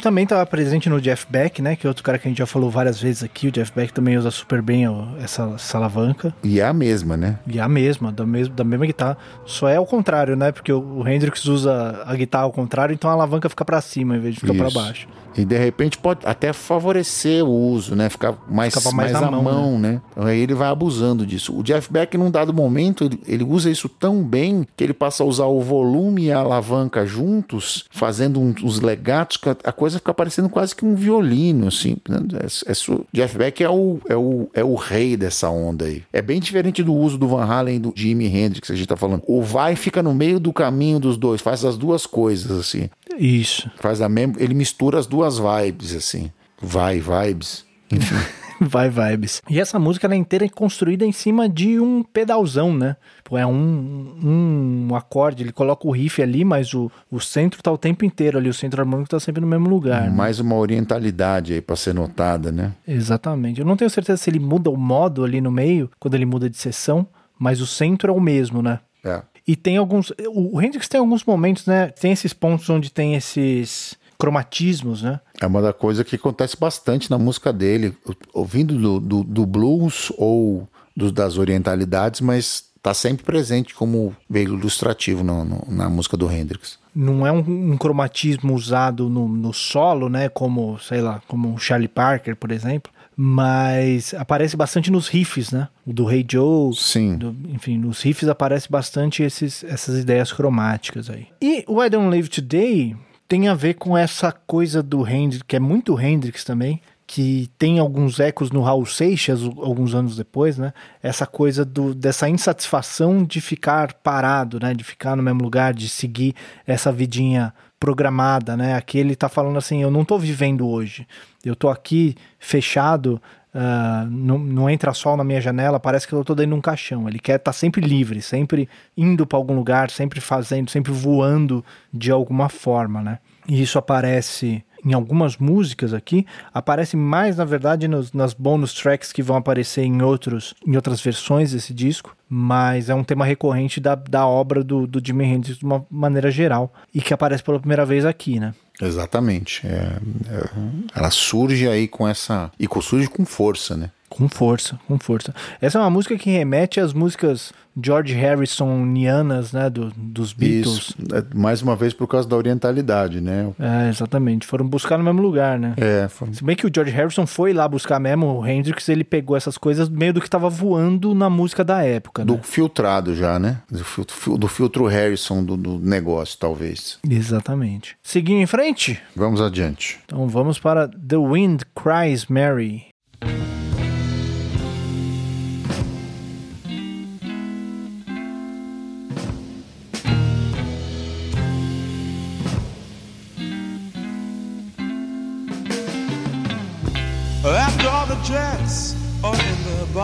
Também estava presente no Jeff Beck, né? Que é outro cara que a gente já falou várias vezes aqui. O Jeff Beck também usa super bem essa, essa alavanca. E é a mesma, né? E é a mesma, da, mes da mesma guitarra. Só é ao contrário, né? Porque o, Hendrix usa a guitarra ao contrário, então a alavanca fica pra cima em vez de ficar Isso. baixo. E de repente pode até favorecer o uso, né? Ficar mais, Ficava mais, mais à na mão, mão, né? Então aí ele vai abusando disso. O Jeff Beck, num dado momento, ele, ele usa isso tão bem que ele passa a usar o volume e a alavanca juntos, fazendo uns legatos, que a, a coisa fica parecendo quase que um violino, assim. né? É- é su- Jeff Beck é o, é, o, é o rei dessa onda aí. É bem diferente do uso do Van Halen e do Jimi Hendrix que a gente tá falando. O vai fica no meio do caminho dos dois, faz as duas coisas, assim. Isso. Faz a mesma. Ele mistura as duas vibes, assim. Vai, vibes. Enfim. Vai vibes. E essa música ela é inteira construída em cima de um pedalzão, né? Pô, É um, um acorde, ele coloca o riff ali, mas o, o centro tá o tempo inteiro ali, o centro harmônico tá sempre no mesmo lugar. né? Mais uma orientalidade aí pra ser notada, né? Exatamente. Eu não tenho certeza se ele muda o modo ali no meio, quando ele muda de sessão, mas o centro é o mesmo, né? É. E tem alguns. O Hendrix tem alguns momentos, né? Tem esses pontos onde tem esses cromatismos, né? É uma da coisa que acontece bastante na música dele, ouvindo do, do, do blues ou do- das orientalidades, mas tá sempre presente como veio ilustrativo no- no- na música do Hendrix. Não é um, um cromatismo usado no, no solo, né? Como, sei lá, como o Charlie Parker, por exemplo. Mas aparece bastante nos riffs, né? Do Hey Joe. Sim. do- enfim, nos riffs aparece bastante esses, essas ideias cromáticas aí. E o I Don't Live Today tem a ver com essa coisa do Hendrix, que é muito Hendrix também, que tem alguns ecos no Raul Seixas alguns anos depois, né? Essa coisa do, dessa insatisfação de ficar parado, né? De ficar no mesmo lugar, de seguir essa vidinha programada, né? Aqui ele tá falando assim, eu não tô vivendo hoje. Eu tô aqui fechado, ah, não, não entra sol na minha janela, parece que eu tô dentro de um caixão. Ele quer estar sempre livre, sempre indo para algum lugar, sempre fazendo, sempre voando de alguma forma, né? E isso aparece em algumas músicas aqui, aparece mais na verdade nos- nas bonus tracks que vão aparecer em, outros, em outras versões desse disco, mas é um tema recorrente da, da obra do, do Jimi Hendrix de uma maneira geral e que aparece pela primeira vez aqui, né? Exatamente. É- é- ela surge aí com essa. E surge com força, né? Com força, com força. Essa é uma música que remete às músicas George Harrisonianas, né, do, dos Beatles. Isso. É, Mais uma vez por causa da orientalidade, né? É, exatamente. Foram buscar no mesmo lugar, né? É, foi- Se bem que o George Harrison foi lá buscar mesmo, o Hendrix, ele pegou essas coisas meio do que tava voando na música da época, do né? filtrado já, né? Do filtro, do filtro Harrison do, do negócio, talvez. Exatamente. Seguindo em frente, Vamos adiante. então vamos para The Wind Cries Mary.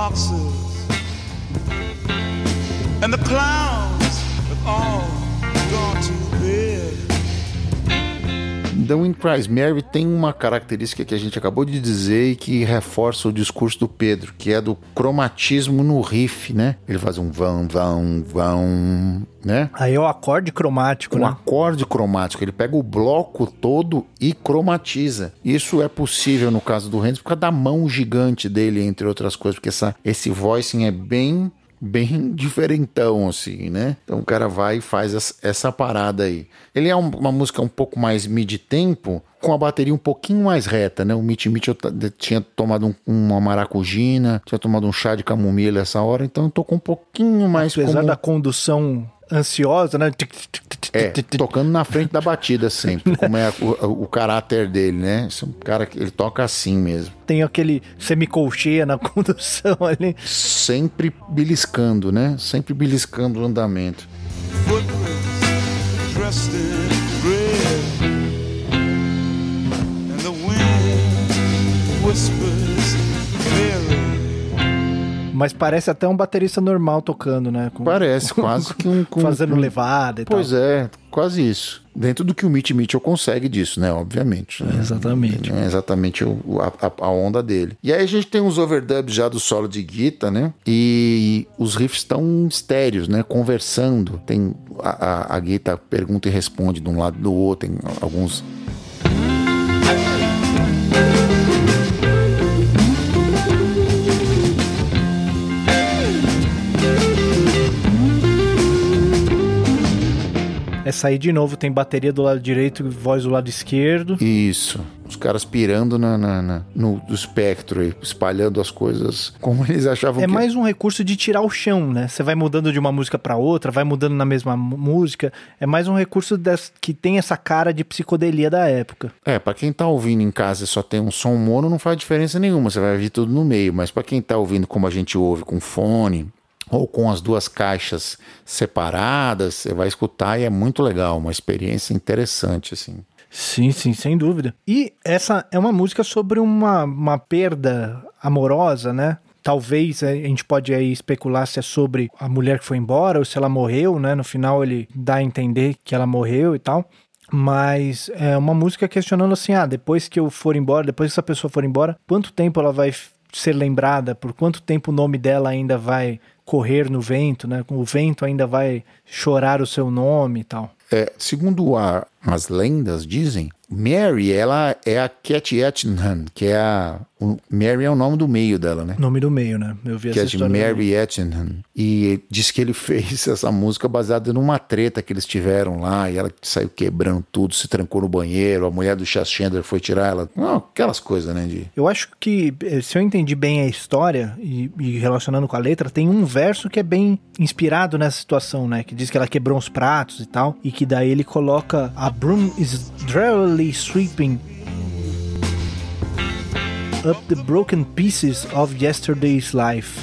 All the jets are in their boxes. and the clowns have all The Wind Cries Mary tem uma característica que a gente acabou de dizer e que reforça o discurso do Pedro, que é do cromatismo no riff, né? Ele faz um vão, vão, vão, né? Aí é o acorde cromático, Um né? acorde cromático. Ele pega o bloco todo e cromatiza. Isso é possível no caso do Hendrix por causa da mão gigante dele, entre outras coisas, porque essa, esse voicing é bem bem diferentão, assim, né? Então o cara vai e faz essa, parada aí. Ele é um- uma música um pouco mais mid-tempo, com a bateria um pouquinho mais reta, né? O Mitch Mitch eu de- tinha tomado um- uma maracujina, tinha tomado um chá de camomila essa hora, então eu tô com um pouquinho mais Apesar como- da condução ansiosa, né? É, tocando na frente da batida sempre, como é o, o caráter dele, né? Esse é um cara que ele toca assim mesmo, Tem aquele semicolcheia na condução ali. sempre beliscando, né? Sempre beliscando o andamento. Whispers. Mas parece até um baterista normal tocando, né? Com- Parece quase que um... com- fazendo com- levada e Pois tal. é, quase isso. Dentro do que o Mitch Mitchell consegue disso, né? Obviamente. né? Exatamente. É exatamente o- a, a- onda dele. E aí a gente tem uns overdubs já do solo de guitarra, né? E os riffs estão estéreos, né? Conversando. Tem a, a, a guitarra pergunta e responde de um lado do outro. Tem alguns. Essa aí de novo tem bateria do lado direito e voz do lado esquerdo. Isso. Os caras pirando na, na- na- no do espectro aí, espalhando as coisas como eles achavam É que. mais um recurso de tirar o chão, né? Você vai mudando de uma música pra outra, vai mudando na mesma música. É mais um recurso que tem essa cara de psicodelia da época. É, pra quem tá ouvindo em casa e só tem um som mono, não faz diferença nenhuma, você vai ouvir tudo no meio. Mas pra quem tá ouvindo como a gente ouve, com fone ou com as duas caixas separadas, você vai escutar e é muito legal, uma experiência interessante, assim. Sim, sim, sem dúvida. E essa é uma música sobre uma, uma perda amorosa, né? Talvez eh, a gente pode aí especular se é sobre a mulher que foi embora ou se ela morreu, né? No final ele dá a entender que ela morreu e tal. Mas é uma música questionando assim: ah, depois que eu for embora, depois que essa pessoa for embora, quanto tempo ela vai ser lembrada? Por quanto tempo o nome dela ainda vai correr no vento, né? O vento ainda vai chorar o seu nome e tal. É, segundo a- as lendas dizem, Mary, ela é a Cat Etchingham, que é a... o- Mary é o nome do meio dela, né? Nome do meio, né? Eu vi que essa é de. Mary Etchingham. E diz que ele fez essa música baseada numa treta que eles tiveram lá, e ela saiu quebrando tudo, se trancou no banheiro, a mulher do Chas Chandler foi tirar ela. Não, aquelas coisas, né? De... Eu acho que, eh, se eu entendi bem a história e, e relacionando com a letra, tem um verso que é bem inspirado nessa situação, né? Que diz que ela quebrou uns pratos e tal, e que daí ele coloca a broom is drearily sweeping up the broken pieces of yesterday's life.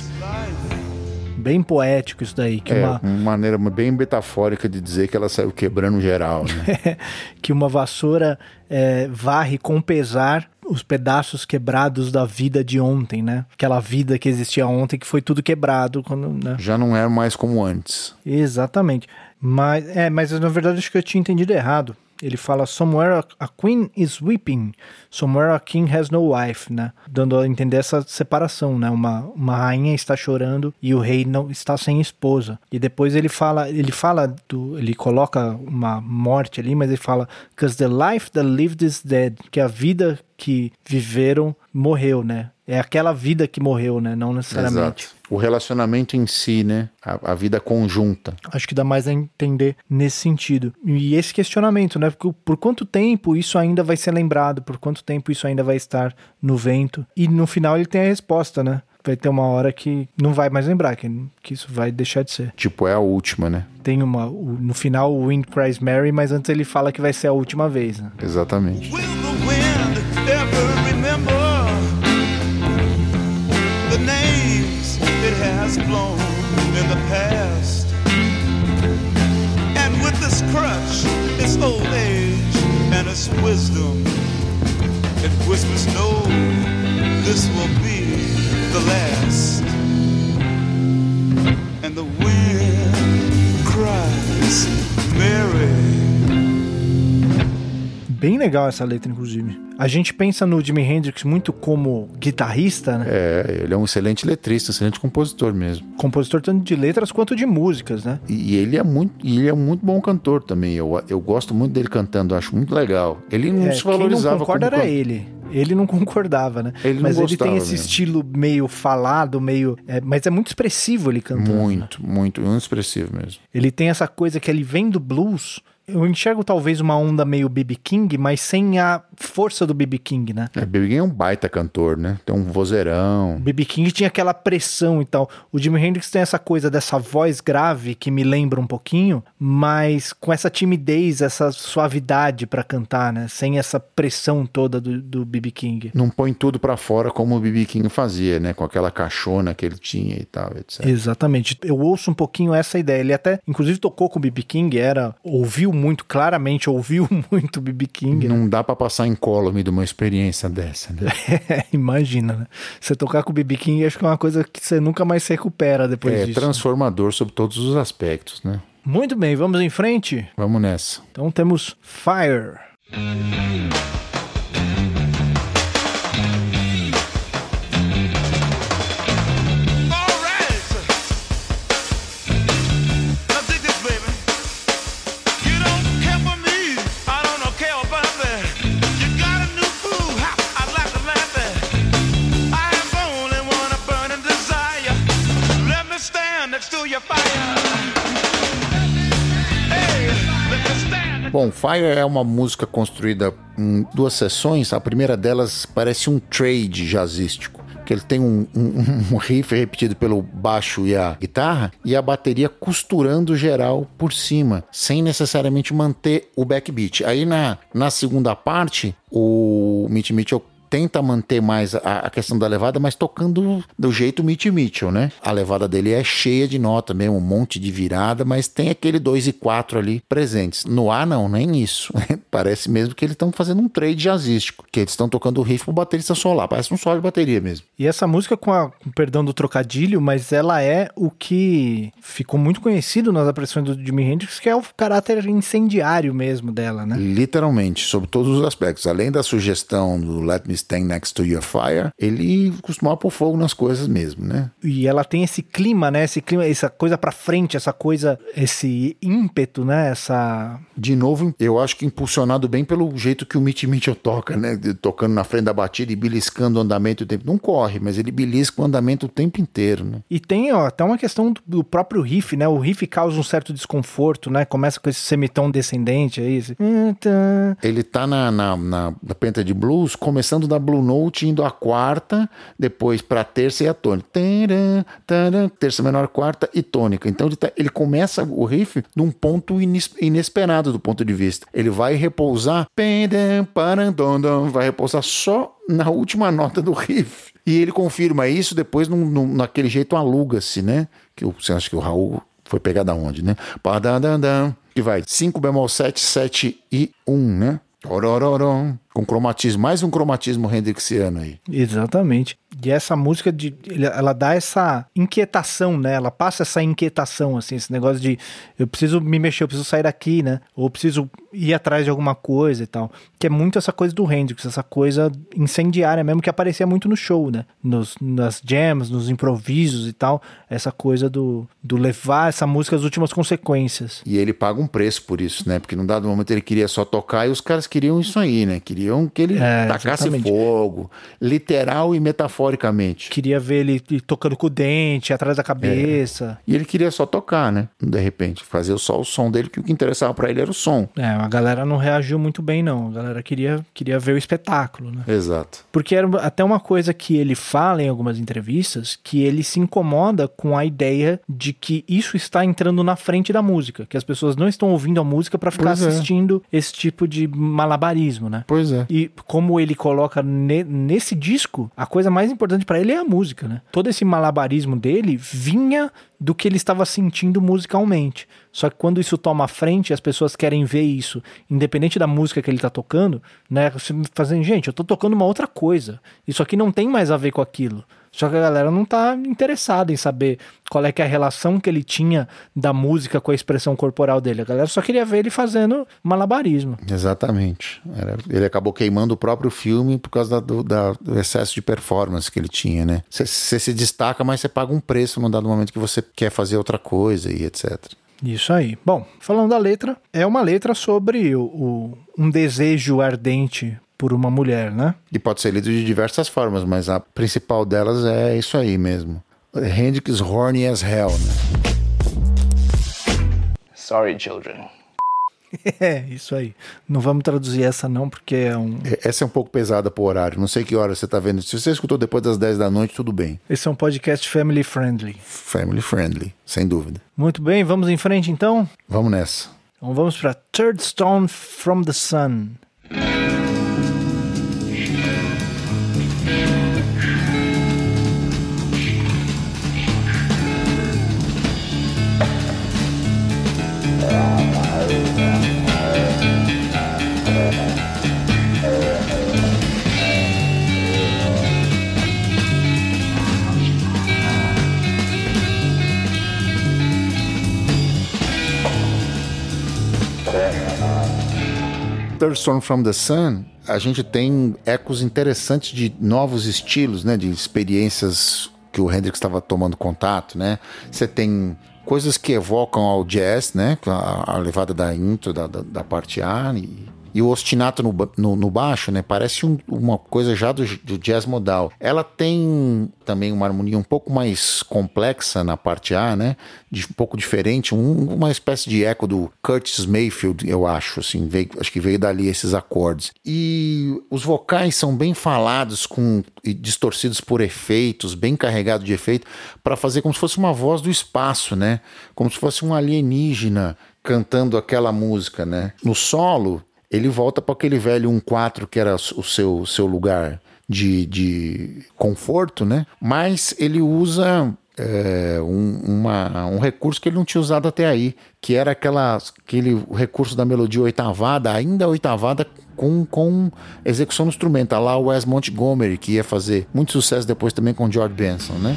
Bem poético isso daí, que É, uma, uma maneira bem metafórica de dizer que ela saiu quebrando geral, né? que uma vassoura é, varre com pesar os pedaços quebrados da vida de ontem, né? Aquela vida que existia ontem que foi tudo quebrado quando, né? Já não é mais como antes. Exatamente. Mas é, mas na verdade acho que eu tinha entendido errado. Ele fala somewhere a, queen is weeping, somewhere a king has no wife, né? Dando a entender essa separação, né? Uma, uma rainha está chorando e o rei não está sem esposa. E depois ele fala, ele fala do, ele coloca uma morte ali, mas ele fala because the life that lived is dead, que a vida que viveram morreu, né? É aquela vida que morreu, né? Não necessariamente. Exato. O relacionamento em si, né? A, a vida conjunta. Acho que dá mais a entender nesse sentido. E esse questionamento, né? Porque por quanto tempo isso ainda vai ser lembrado? Por quanto tempo isso ainda vai estar no vento? E no final ele tem a resposta, né? Vai ter uma hora que não vai mais lembrar, que, que isso vai deixar de ser. Tipo, é a última, né? Tem uma. o- no final o Wind Cries Mary, mas antes ele fala que vai ser a última vez, né? Exatamente. Will the wind ever has blown in the past? And with this crutch, its old age and its wisdom, it whispers, No, this will be the last. And the wind cries, Mary. Bem legal essa letra, inclusive. A gente pensa no Jimi Hendrix muito como guitarrista, né? É, ele é um excelente letrista, excelente compositor mesmo. Compositor tanto de letras quanto de músicas, né? E ele é muito, ele é um muito bom cantor também. Eu, eu gosto muito dele cantando, acho muito legal. Ele não É, se quem não valorizava concorda era can- ele. Ele não concordava, né? Ele não mas ele tem esse mesmo. estilo meio falado, meio. é, mas é muito expressivo ele cantando. né? Muito, muito, muito expressivo mesmo. Ele tem essa coisa que ele vem do blues. Eu enxergo talvez uma onda meio BB King, mas sem a força do BB King, né? É, Baby King é um baita cantor, né? Tem um vozeirão. BB King tinha aquela pressão e tal. O Jimi Hendrix tem essa coisa dessa voz grave que me lembra um pouquinho, mas com essa timidez, essa suavidade pra cantar, né? Sem essa pressão toda do, BB King. Não põe tudo pra fora como o BB King fazia, né? Com aquela caixona que ele tinha e tal, etc. Exatamente. Eu ouço um pouquinho essa ideia. Ele até, inclusive, tocou com o BB King, era ouviu muito claramente, ouviu muito o BB King. né? Não dá pra passar incólume de uma experiência dessa, né? Imagina, né? Você tocar com o BB King, acho que é uma coisa que você nunca mais se recupera depois É disso. transformador sob todos os aspectos, né? Muito bem, vamos em frente. Vamos nessa. Então temos Fire. Bom, Fire é uma música construída em duas sessões. A primeira delas parece um trade jazzístico. Que ele tem um, um- um riff repetido pelo baixo e a guitarra, e a bateria costurando geral por cima, sem necessariamente manter o backbeat. Aí na, na segunda parte, o Mitch Mitchell tenta manter mais a, a questão da levada, mas tocando do jeito Mitch Mitchell, né? A levada dele é cheia de nota mesmo, um monte de virada, mas tem aquele 2 e 4 ali presentes. No A não, nem isso. Parece mesmo que eles estão fazendo um trade jazzístico, que eles estão tocando o riff pro baterista solar, parece um solo de bateria mesmo. E essa música, com, a, com perdão do trocadilho, mas ela é o que ficou muito conhecido nas apreciações do Jimi Hendrix, que é o caráter incendiário mesmo dela, né? Literalmente, sobre todos os aspectos. Além da sugestão do Let Me Stand Next to Your Fire, ele costumava pôr fogo nas coisas mesmo, né? E ela tem esse clima, né? Esse clima, essa coisa pra frente, essa coisa, esse ímpeto, né? Essa. De novo, eu acho que impulsionado bem pelo jeito que o Mitch Mitchell toca, né? Tocando na frente da batida e beliscando o andamento o tempo. Não corre, mas ele belisca o andamento o tempo inteiro, né? E tem ó, até uma questão do, próprio riff, né? O riff causa um certo desconforto, né? Começa com esse semitão descendente aí. Esse... Ele tá na, na, na, na penta de blues, começando da Blue Note, indo à quarta, depois pra terça e a tônica. Taran, taran, terça menor, quarta e tônica. Então ele, tá- ele começa o riff num ponto inesperado do ponto de vista. Ele vai repousar, vai repousar só na última nota do riff. E ele confirma isso, depois num, num- naquele jeito aluga-se, né? Que você acha que o Raul foi pegar da onde, né? Que vai 5 bemol 7, 7 e 1, né? Com cromatismo, mais um cromatismo hendrixiano aí. Exatamente. E essa música, de, ela dá essa inquietação, né? Ela passa essa inquietação, assim, esse negócio de eu preciso me mexer, eu preciso sair daqui, né? Ou preciso ir atrás de alguma coisa e tal. Que é muito essa coisa do Hendrix, essa coisa incendiária mesmo, que aparecia muito no show, né? Nos, nas jams, nos improvisos e tal. Essa coisa do, do levar essa música às últimas consequências. E ele paga um preço por isso, né? Porque num dado momento ele queria só tocar e os caras queriam isso aí, né? Queriam que ele É, tacasse exatamente. fogo, literal e metaforicamente. Queria ver ele tocando com o dente, atrás da cabeça. E ele queria só tocar, né? De repente, fazer só o som dele, que o que interessava pra ele era o som. É, a galera não reagiu muito bem, não. A galera queria, queria ver o espetáculo, né? Exato. Porque era até uma coisa que ele fala em algumas entrevistas, que ele se incomoda com a ideia de que isso está entrando na frente da música, que as pessoas não estão ouvindo a música para ficar Pois é. assistindo esse tipo de malabarismo, né? Pois é. E como ele coloca ne- nesse disco, a coisa mais importante pra ele é a música, né? Todo esse malabarismo dele vinha do que ele estava sentindo musicalmente. Só que quando isso toma frente, as pessoas querem ver isso, independente da música que ele tá tocando, né? Fazendo, gente, eu tô tocando uma outra coisa. Isso aqui não tem mais a ver com aquilo. Só que a galera não tá interessada em saber qual é que é a relação que ele tinha da música com a expressão corporal dele. A galera só queria ver ele fazendo malabarismo. Exatamente. Ele acabou queimando o próprio filme por causa do, da- do excesso de performance que ele tinha, né? Você se destaca, mas você paga um preço num dado momento que você quer fazer outra coisa e etc. Isso aí. Bom, falando da letra, é uma letra sobre o, o- um desejo ardente por uma mulher, né? E pode ser lido de diversas formas, mas a principal delas é isso aí mesmo. Hendrix horny as hell, né? Sorry, children. É, isso aí. Não vamos traduzir essa não, porque é um... Essa é um pouco pesada pro horário. Não sei que hora você tá vendo. Se você escutou depois das 10 da noite, tudo bem. Esse é um podcast family friendly. Family friendly, sem dúvida. Muito bem, vamos em frente então? Vamos nessa. Então vamos para Third Stone from the Sun. Thank you. Third from the Sun, a gente tem ecos interessantes de novos estilos, né? De experiências que o Hendrix estava tomando contato, né? Você tem coisas que evocam ao jazz, né? A, a levada da intro, da, da, da parte A e, e o ostinato no, no, no baixo, né? Parece um- uma coisa já do, do jazz modal. Ela tem também uma harmonia um pouco mais complexa na parte A, né? De, um pouco diferente, um- uma espécie de eco do Curtis Mayfield, eu acho, assim, veio- acho que veio dali esses acordes. E os vocais são bem falados com e distorcidos por efeitos, bem carregados de efeito, para fazer como se fosse uma voz do espaço, né? Como se fosse um alienígena cantando aquela música, né? No solo, ele volta para aquele velho 1-4 que era o seu, seu lugar de, de conforto, né? Mas ele usa é, um, uma- um recurso que ele não tinha usado até aí, que era aquela, aquele recurso da melodia oitavada, ainda oitavada com, com execução no instrumento, lá o Wes Montgomery, que ia fazer muito sucesso depois também com George Benson, né?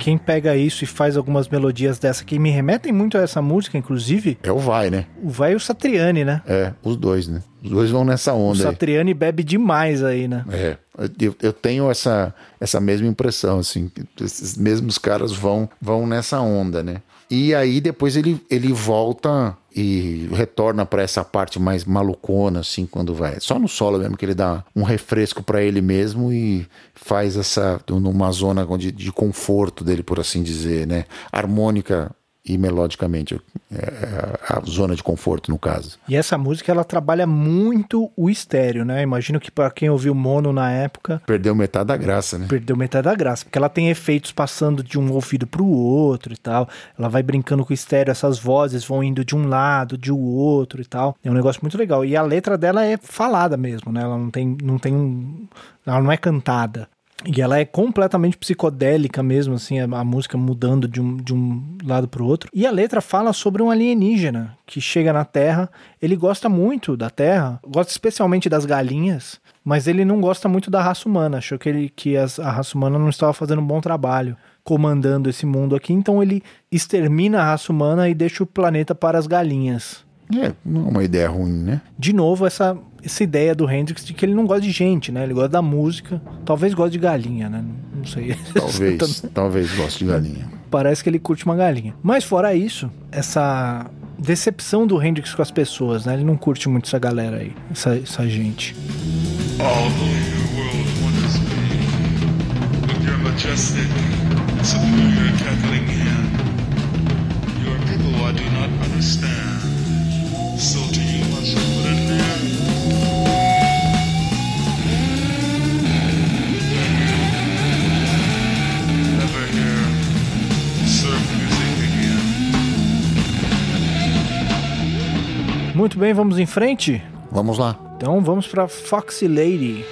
Quem pega isso e faz algumas melodias dessa que me remetem muito a essa música, inclusive, É o vai, né? o vai e o Satriani, né? É, os dois, né? Os dois vão nessa O onda aí. Satriani bebe demais aí, né? É, eu, eu tenho essa, essa mesma impressão, assim, que esses mesmos caras vão, vão nessa onda, né? E aí depois ele, ele volta e retorna para essa parte mais malucona, assim, quando vai. Só no solo mesmo que ele dá um refresco para ele mesmo e faz essa, numa zona de, de conforto dele, por assim dizer, né? Harmônica e melodicamente, é a zona de conforto no caso. E essa música ela trabalha muito o estéreo, né? Imagino que para quem ouviu mono na época Perdeu metade da graça, né? perdeu metade da graça, porque ela tem efeitos passando de um ouvido pro outro e tal. Ela vai brincando com o estéreo, essas vozes vão indo de um lado, de o outro e tal. É um negócio muito legal. E a letra dela é falada mesmo, né? Ela não tem não tem um- ela não é cantada. E ela é completamente psicodélica mesmo, assim, a, música mudando de um, de um lado pro outro. E a letra fala sobre um alienígena que chega na Terra. Ele gosta muito da Terra, gosta especialmente das galinhas, mas ele não gosta muito da raça humana. Achou que, ele, que as- a raça humana não estava fazendo um bom trabalho comandando esse mundo aqui. Então ele extermina a raça humana e deixa o planeta para as galinhas. É, não é uma ideia ruim, né? De novo, essa, essa ideia do Hendrix de que ele não gosta de gente, né? Ele gosta da música. Talvez goste de galinha, né? Não sei. Talvez, talvez goste de galinha. Parece que ele curte uma galinha. Mas fora isso, essa decepção do Hendrix com as pessoas, né? Ele não curte muito essa galera aí, essa, essa gente. Although Muito bem, vamos em frente? Vamos lá. Então vamos pra Foxy Lady.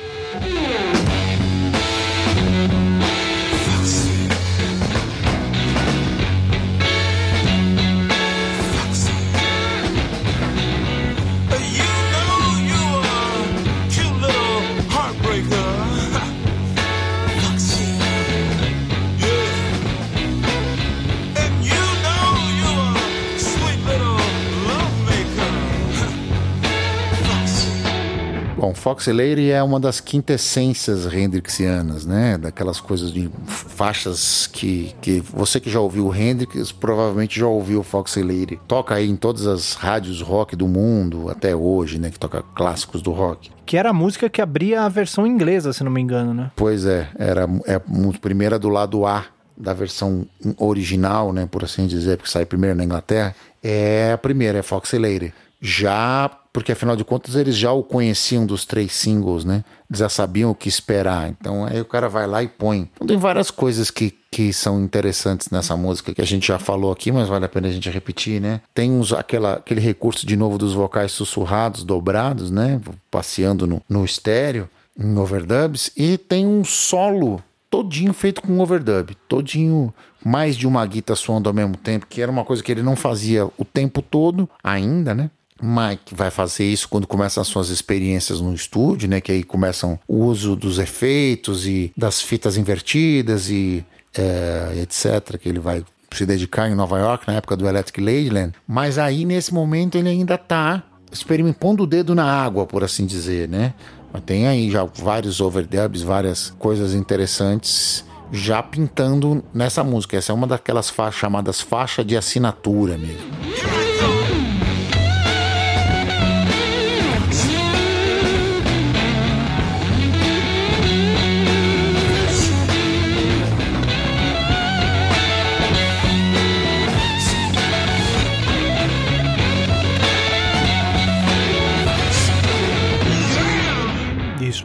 Foxy Lady é uma das quintessências Hendrixianas, né? Daquelas coisas de faixas que, que você que já ouviu o Hendrix provavelmente já ouviu o Foxy Lady. Toca aí em todas as rádios rock do mundo até hoje, né? Que toca clássicos do rock. Que era a música que abria a versão inglesa, se não me engano, né? Pois é, era é, a primeira do lado A da versão original, né? Por assim dizer, porque sai primeiro na Inglaterra. É a primeira, é Foxy Lady. Já porque afinal de contas eles já o conheciam dos três singles, né? Eles já sabiam o que esperar. Então aí o cara vai lá e põe. Então tem várias coisas que, que são interessantes nessa música que a gente já falou aqui, mas vale a pena a gente repetir, né? Tem uns, aquela, aquele recurso de novo dos vocais sussurrados, dobrados, né? Passeando no, no estéreo, em overdubs, e tem um solo todinho feito com overdub, todinho mais de uma guitarra soando ao mesmo tempo, que era uma coisa que ele não fazia o tempo todo ainda, né? Mike vai fazer isso quando começam as suas experiências no estúdio, né? Que aí começam o uso dos efeitos e das fitas invertidas e é, etc. Que ele vai se dedicar em Nova York na época do Electric Ladyland. Mas aí nesse momento ele ainda está experimentando o dedo na água, por assim dizer, né? Mas tem aí já vários overdubs, várias coisas interessantes já pintando nessa música. Essa é uma daquelas faixas chamadas faixa de assinatura mesmo.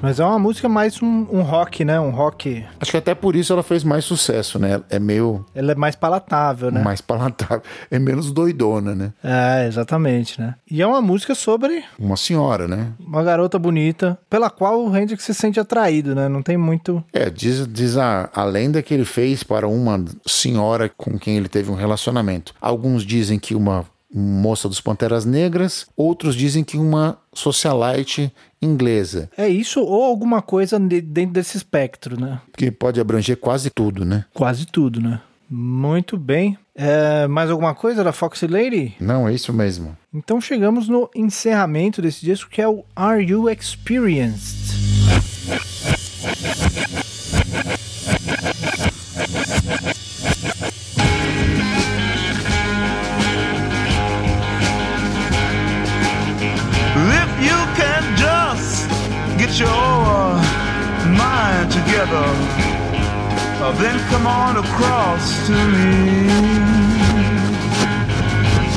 Mas é uma música mais um, um rock, né? Um rock. Acho que até por isso ela fez mais sucesso, né? É meio Ela é mais palatável, né? mais palatável. É menos doidona, né? É, exatamente, né? E é uma música sobre Uma senhora, né? uma garota bonita, pela qual o Hendrix se sente atraído, né? Não tem muito. É, diz, diz a, a lenda que ele fez para uma senhora com quem ele teve um relacionamento. Alguns dizem que uma moça dos Panteras Negras, outros dizem que uma socialite inglesa, É isso ou alguma coisa de- dentro desse espectro, né? que pode abranger quase tudo, né? Quase tudo, né? Muito bem. É, mais alguma coisa da Foxy Lady? Não, é isso mesmo. Então chegamos no encerramento desse disco que é o Are You Experienced? Get your uh, mind together, uh, then come on across to me.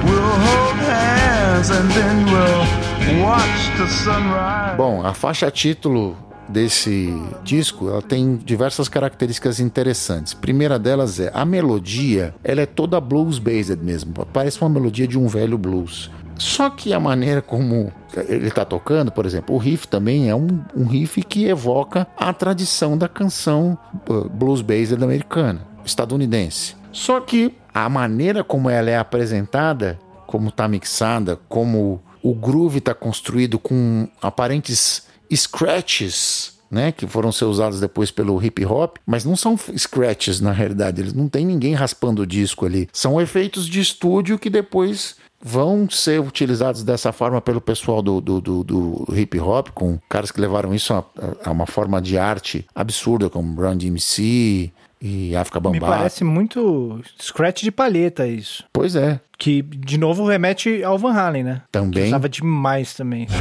We'll hold hands and then we'll watch the sunrise. Bom, a faixa título desse disco, ela tem diversas características interessantes. Primeira delas é a melodia, ela é toda blues based mesmo, parece uma melodia de um velho blues. Só que a maneira como ele está tocando, por exemplo, o riff também é um, um riff que evoca a tradição da canção uh, blues based americana, estadunidense. Só que a maneira como ela é apresentada, como está mixada, como o groove está construído com aparentes scratches, né, que foram ser usados depois pelo hip hop, mas não são scratches na realidade, eles não tem ninguém raspando o disco ali. São efeitos de estúdio que depois vão ser utilizados dessa forma pelo pessoal do, do, do, do hip hop, com caras que levaram isso a, a uma forma de arte absurda, como Run DMC e África Me Bambaataa. parece muito scratch de palheta isso. Pois é, Que, de novo, remete ao Van Halen, né? também. Usava demais também.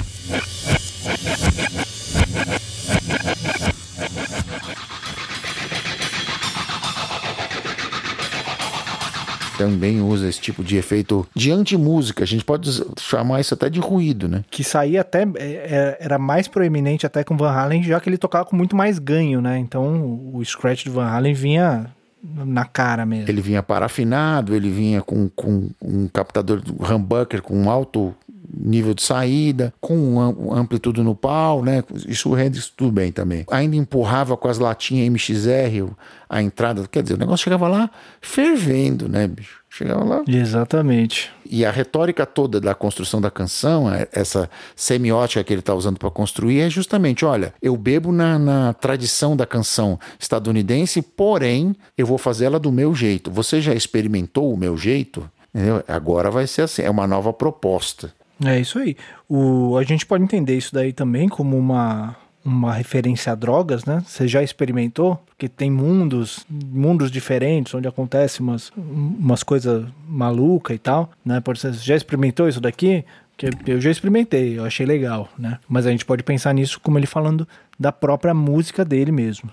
Também usa esse tipo de efeito de anti-música. A gente pode chamar isso até de ruído, né? Que saía até. é, é, Era mais proeminente até com Van Halen, já que ele tocava com muito mais ganho, né? Então o scratch do Van Halen vinha na cara mesmo. Ele vinha parafinado, ele vinha com, com um captador do humbucker com alto nível de saída, com am- amplitude no pau, né? Isso o Hendrix tudo bem também. Ainda empurrava com as latinhas MXR a entrada, quer dizer, o negócio chegava lá fervendo, né, bicho? Chegava lá Exatamente. e a retórica toda da construção da canção, é- essa semiótica que ele está usando para construir, é justamente: olha, eu bebo na, na tradição da canção estadunidense, porém eu vou fazer ela do meu jeito. Você já experimentou o meu jeito? Entendeu? Agora vai ser assim, é uma nova proposta. É isso aí. O, a gente pode entender isso daí também como uma, uma referência a drogas, né? Você já experimentou? Porque tem mundos, mundos diferentes, onde acontece umas, umas coisas malucas e tal, né? Ser, você já experimentou isso daqui? Que eu já experimentei, eu achei legal, né? Mas a gente pode pensar nisso como ele falando da própria música dele mesmo.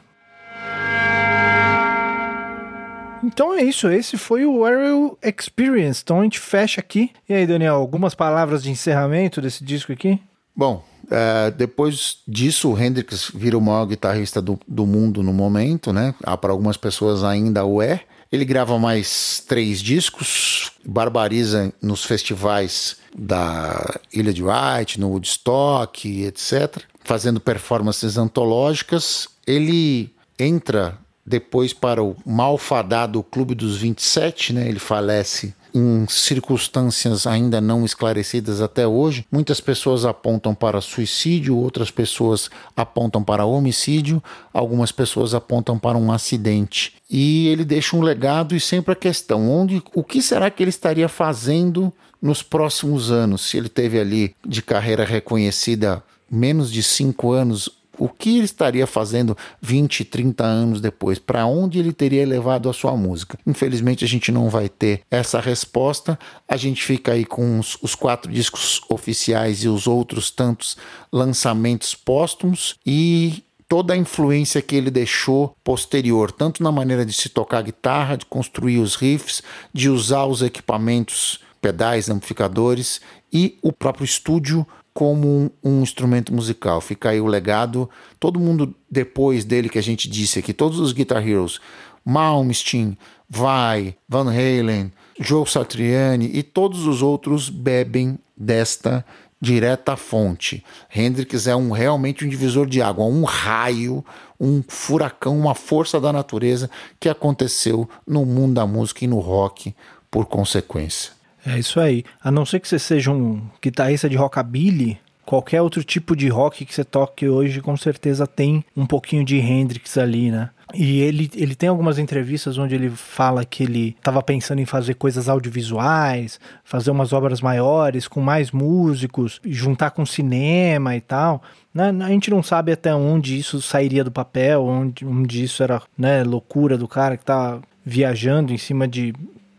Então é isso, esse foi o Aerial Experience. Então a gente fecha aqui. E aí, Daniel, algumas palavras de encerramento desse disco aqui? Bom, é, depois disso, o Hendrix vira o maior guitarrista do, do mundo no momento, né? Ah, Para algumas pessoas ainda o é. Ele grava mais três discos, barbariza nos festivais da Ilha de White, no Woodstock, etc., fazendo performances antológicas. Ele entra depois para o malfadado Clube dos 27, né? Ele falece em circunstâncias ainda não esclarecidas até hoje. Muitas pessoas apontam para suicídio, outras pessoas apontam para homicídio, algumas pessoas apontam para um acidente. E ele deixa um legado e sempre a questão: onde, o que será que ele estaria fazendo nos próximos anos? Se ele teve ali de carreira reconhecida menos de cinco anos, o que ele estaria fazendo 20, 30 anos depois? Para onde ele teria levado a sua música? Infelizmente, a gente não vai ter essa resposta. A gente fica aí com os, os quatro discos oficiais e os outros tantos lançamentos póstumos e toda a influência que ele deixou posterior, tanto na maneira de se tocar guitarra, de construir os riffs, de usar os equipamentos, pedais, amplificadores e o próprio estúdio como um, um, instrumento musical. Fica aí o legado. Todo mundo depois dele que a gente disse aqui, todos os Guitar Heroes, Malmsteen, Vai, Van Halen, Joe Satriani e todos os outros bebem desta direta fonte. Hendrix é um realmente um divisor de água, um raio, um furacão, uma força da natureza que aconteceu no mundo da música e no rock por consequência. É isso aí. A não ser que você seja um guitarrista de rockabilly, qualquer outro tipo de rock que você toque hoje, com certeza tem um pouquinho de Hendrix ali, né? E ele, ele tem algumas entrevistas onde ele fala que ele estava pensando em fazer coisas audiovisuais, fazer umas obras maiores, com mais músicos, juntar com cinema e tal. Né? A gente não sabe até onde isso sairia do papel, onde, onde isso era né, loucura do cara que tá viajando em cima de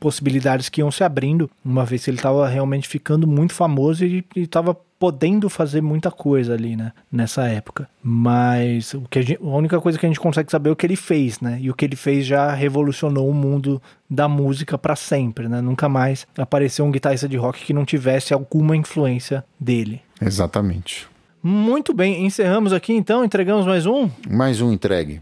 possibilidades que iam se abrindo, uma vez que ele estava realmente ficando muito famoso e estava podendo fazer muita coisa ali, né, nessa época. Mas o que a, gente, a, única coisa que a gente consegue saber é o que ele fez, né? E o que ele fez já revolucionou o mundo da música para sempre, né? Nunca mais apareceu um guitarrista de rock que não tivesse alguma influência dele. Exatamente. Muito bem, encerramos aqui então, entregamos mais um? Mais um entregue.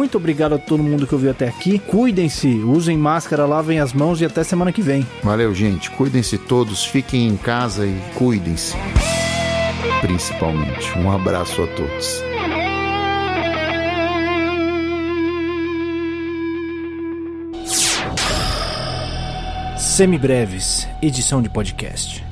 Muito obrigado a todo mundo que ouviu até aqui. Cuidem-se, usem máscara, lavem as mãos e até semana que vem. Valeu, gente. Cuidem-se todos, fiquem em casa e cuidem-se. Principalmente. Um abraço a todos. Semibreves, edição de podcast.